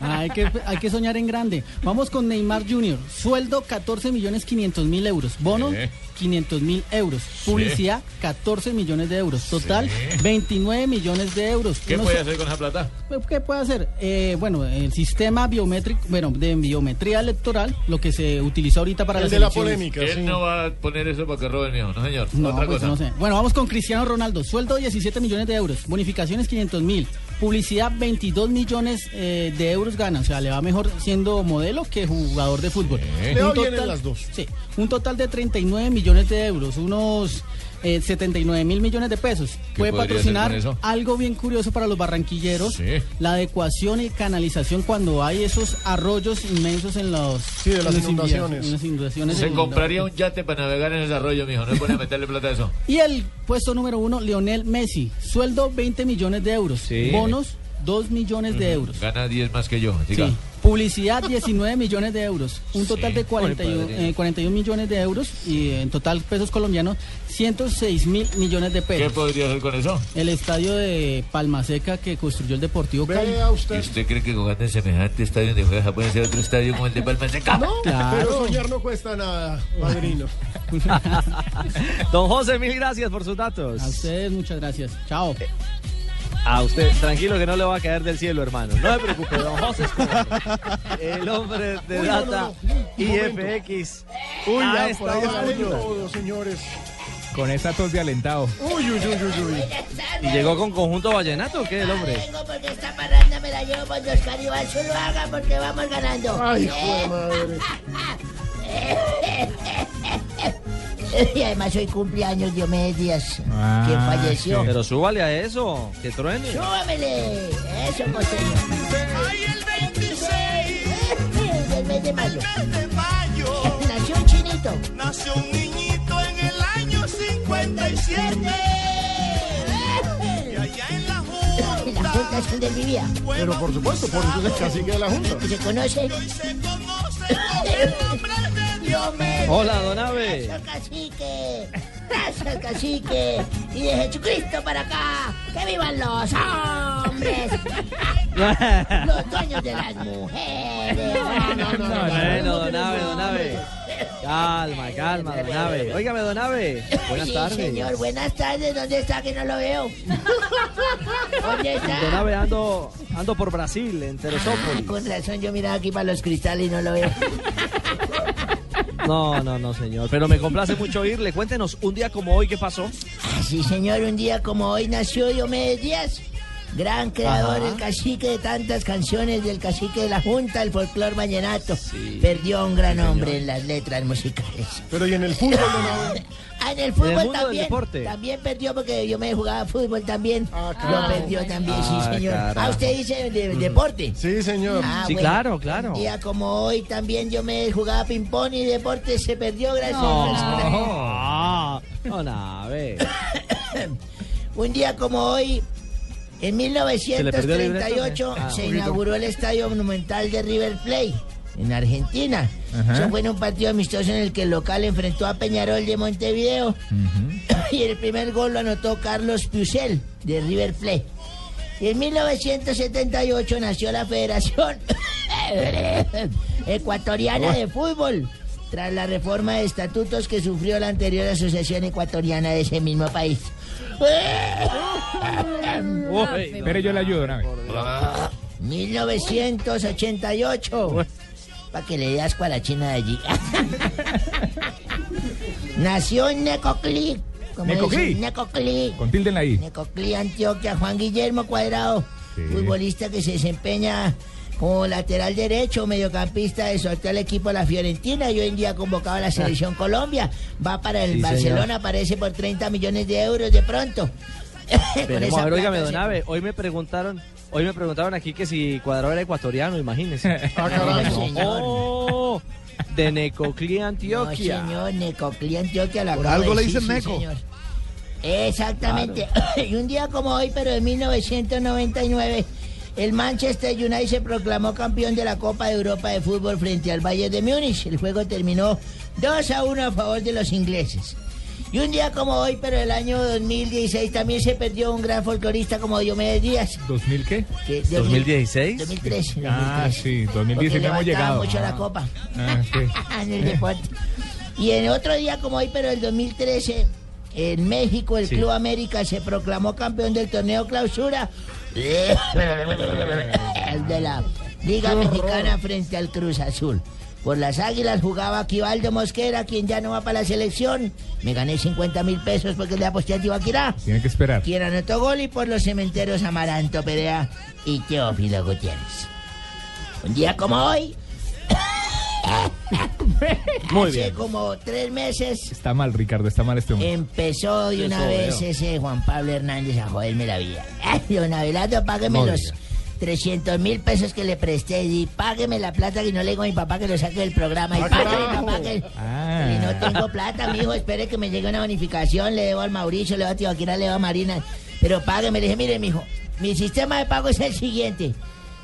Ah, hay, que, hay que soñar en grande. Vamos con Neymar Jr. Sueldo 14 millones 500 mil euros. Bono Sí. 500 mil euros. Publicidad 14 millones de euros. Total 29 millones de euros. ¿Qué Uno puede hacer con esa plata? ¿Qué puede hacer? Eh, bueno, el sistema biométrico, bueno, de biometría electoral, lo que se utiliza ahorita para El las de la polémica, Él sí. no va a poner eso para que robe el mío, no señor. No, Otra pues cosa. no sé. Bueno, vamos con Cristiano Ronaldo. Sueldo 17 millones de euros. Bonificaciones 500 mil. Publicidad 22 millones eh, de euros gana. O sea, le va mejor siendo modelo que jugador de fútbol. Le va Un en las dos. Sí, un total de 39 millones de euros. Unos eh, 79 mil millones de pesos. Puede patrocinar algo bien curioso para los barranquilleros, Sí. la adecuación y canalización cuando hay esos arroyos inmensos en los... Sí, de las inundaciones. en las inundaciones Se compraría un yate para navegar en ese arroyo, mijo. No es bueno meterle plata a eso. Y el puesto número uno, Lionel Messi. Sueldo 20 millones de euros. Sí. Bonos 2 millones de euros. Gana 10 más que yo. Diga. Sí. Publicidad 19 millones de euros. Un total de 41, Ay, padre. eh, 41 millones de euros y en total pesos colombianos 106 mil millones de ¿Qué pesos. podría hacer con eso? El estadio de Palma Seca que construyó el Deportivo Cali. Usted. ¿Y usted cree que jugando en semejante estadio de juega puede ser otro estadio como el de Palma Seca? No, Claro. pero soñar no cuesta nada, padrino. Don José, mil gracias por sus datos. A ustedes muchas gracias. Chao. A usted, tranquilo que no le va a caer del cielo, hermano. No se preocupe, don José Escobar, el hombre de Uy, no, data no, no. Momento. IFX. Uy, ya esta por ahí salen todos, señores. Con esa tos de alentado. Uy, uy, uy, uy, uy. ¿Y llegó con conjunto vallenato o qué, el hombre? Vengo porque esta parranda me la llevo por dos caribal. Solo haga porque vamos ganando. Ay, joder, madre. Y además hoy cumpleaños Diomedes Díaz, Ah, quien falleció. Pero súbale a eso, que truene. ¡Súbamele! Eso, costeño. Ay, el 26 Del mes de mayo. de mayo Nació un chinito. nació un niñito en el año 57. Y allá en la Y la junta es donde él vivía. Pero por supuesto, por eso es el cacique de la Junta. ¿Y se conoce? se conoce como el Hola, don Ave. Gracias, cacique. Gracias, cacique. Y de Jesucristo para acá. ¡Que vivan los hombres! Los dueños de las mujeres. Bueno, don Ave, don Ave. Calma, calma, don Ave. Óigame, don Ave. Buenas sí, tardes. señor, buenas tardes. ¿Dónde está que no lo veo? ¿Dónde está? Don Ave, ando, ando por Brasil, en Ah, Teresópolis. con razón, yo miraba aquí para los cristales y no lo veo. No, no, no, señor. Pero me complace mucho oírle. Cuéntenos, un día como hoy, ¿qué pasó? Ah, Sí, señor, un día como hoy nació Diomedes Díaz. Gran creador, Ajá. el cacique de tantas canciones del cacique de la Junta, el folclor vallenato. Perdió a un gran hombre en las letras musicales. Pero y en el fútbol? Ah, en el En el fútbol también. También perdió porque yo me jugaba fútbol también. Ah, Lo claro. perdió también, Ah, sí, señor. carajo. Ah, usted dice de, deporte. Sí, señor. Ah, Sí, bueno. claro, claro. Un día como hoy también yo me jugaba ping-pong y deporte se perdió gracias a personas. No, don Ave. Un día como hoy, en le perdió el libreto, 1938, ¿qué? Ah, se poquito. inauguró el Estadio Monumental de River Plate, en Argentina. Ajá. Eso fue en un partido amistoso en el que el local enfrentó a Peñarol de Montevideo. y el primer gol lo anotó Carlos Piusel, de River Plate. Y en 1978 nació la Federación Ecuatoriana de Fútbol, tras la reforma de estatutos que sufrió la anterior Asociación Ecuatoriana de ese mismo país. Pero yo le ayudo, una vez. 1988. Para que le dé asco a la china de allí. Nació en Necoclí. Necoclí. Necoclí. Con tilde en la I. Necoclí, Antioquia. Juan Guillermo Cuadrado. Futbolista que se desempeña como lateral derecho, mediocampista de sorteo al equipo de la Fiorentina y hoy en día convocado a la selección Colombia. Va para el Sí, señor. Barcelona, aparece por 30 millones de euros de pronto. Veremos, a ver, plata don hoy me preguntaron, hoy me preguntaron aquí que si Cuadrado era ecuatoriano, imagínese. Caray. Oh, de Necoclí, No, Antioquia. señor, Necoclí, Antioquia. Lo Por algo le dicen sí, Neco. señor. Exactamente. y un día como hoy, pero en 1999, el Manchester United se proclamó campeón de la Copa de Europa de Fútbol frente al Bayern de Múnich. El juego terminó 2 a 1 a favor de los ingleses. Y un día como hoy, pero el año 2016, también se perdió un gran folclorista como Diomedes Díaz. ¿2000 qué? que- ¿2016? 2013. Ah, 2013. sí, Porque 2016 no hemos llegado. mucho la Ah. copa. Ah, sí. en el deporte. Y en otro día como hoy, pero el 2013, en México, el Sí. Club América se proclamó campeón del torneo clausura de la Liga Mexicana frente al Cruz Azul. Por las Águilas jugaba Aquivaldo Mosquera, quien ya no va para la selección. Me gané 50 mil pesos porque le aposté a Tibaquirá. Tiene que esperar. Quien anotó gol y por los cementeros Amaranto Perea y Teófilo Gutiérrez. Un día como hoy, Muy Hace bien. como tres meses Está mal, Ricardo, está mal este hombre. empezó de una Eso vez veo. ese Juan Pablo Hernández a joderme la vida. Ay, don Abelardo, págueme los diga. 300 mil pesos que le presté y págueme la plata que no le digo a mi papá que lo saque del programa. Y Ah, págueme, carajo. papá, que... Ah. Y no tengo plata, mijo, espere que me llegue una bonificación, le debo al Mauricio, le debo a Tibaquira, le debo a Marina, pero págueme, le dije, mire, mijo, mi sistema de pago es el siguiente.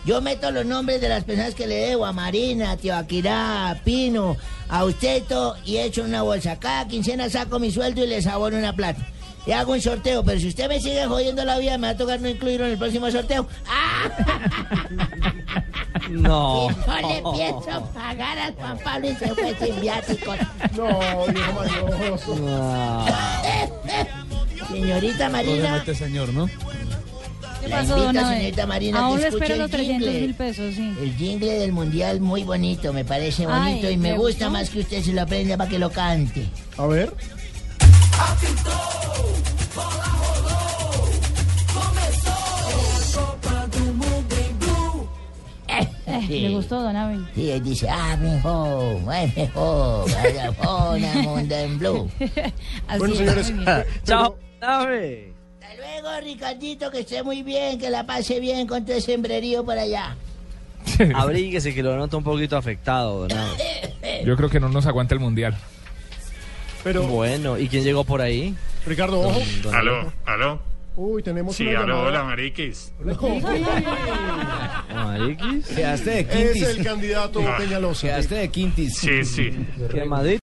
Yo meto los nombres de las personas que le debo a Marina, a Tibaquirá, a Pino, a usted y todo, y echo una bolsa. Cada quincena saco mi sueldo y les abono una plata. Y hago un sorteo, pero si usted me sigue jodiendo la vida, me va a tocar no incluirlo en el próximo sorteo. No. Y no le pienso pagar a Juan Pablo y se fue sin viáticos. No, viejo mañoso. Señorita Marina. este señor, ¿no? ¿Qué La pasó, Abel? señorita Marina, Aún que le escuche los 300 jingle. mil pesos, sí. El jingle del mundial muy bonito, me parece bonito Ay, y me ¿le gusta gustó? más que usted se lo aprenda para que lo cante. A ver. Eh, ¿Le gustó, don Abel? Sí, él dice, ah, mejor, ay, mejor, vaya, pona, mundo en blue. Así Bueno, es, señores. Chao, Nave. Luego, Ricardito, que esté muy bien, que la pase bien con tu sembrerío por allá. Abríguese que lo noto un poquito afectado. Yo creo que no nos aguanta el mundial. Pero, Bueno, ¿y quién llegó por ahí? Ricardo, ojo. Don Aló, aló. Uy, tenemos Sí, una aló, llamada. hola, mariquis. Mariquis. Quedaste de Es quintis. el candidato Ah. Peñalosa. Quedaste de quintis. Sí, sí. ¿Qué Madrid?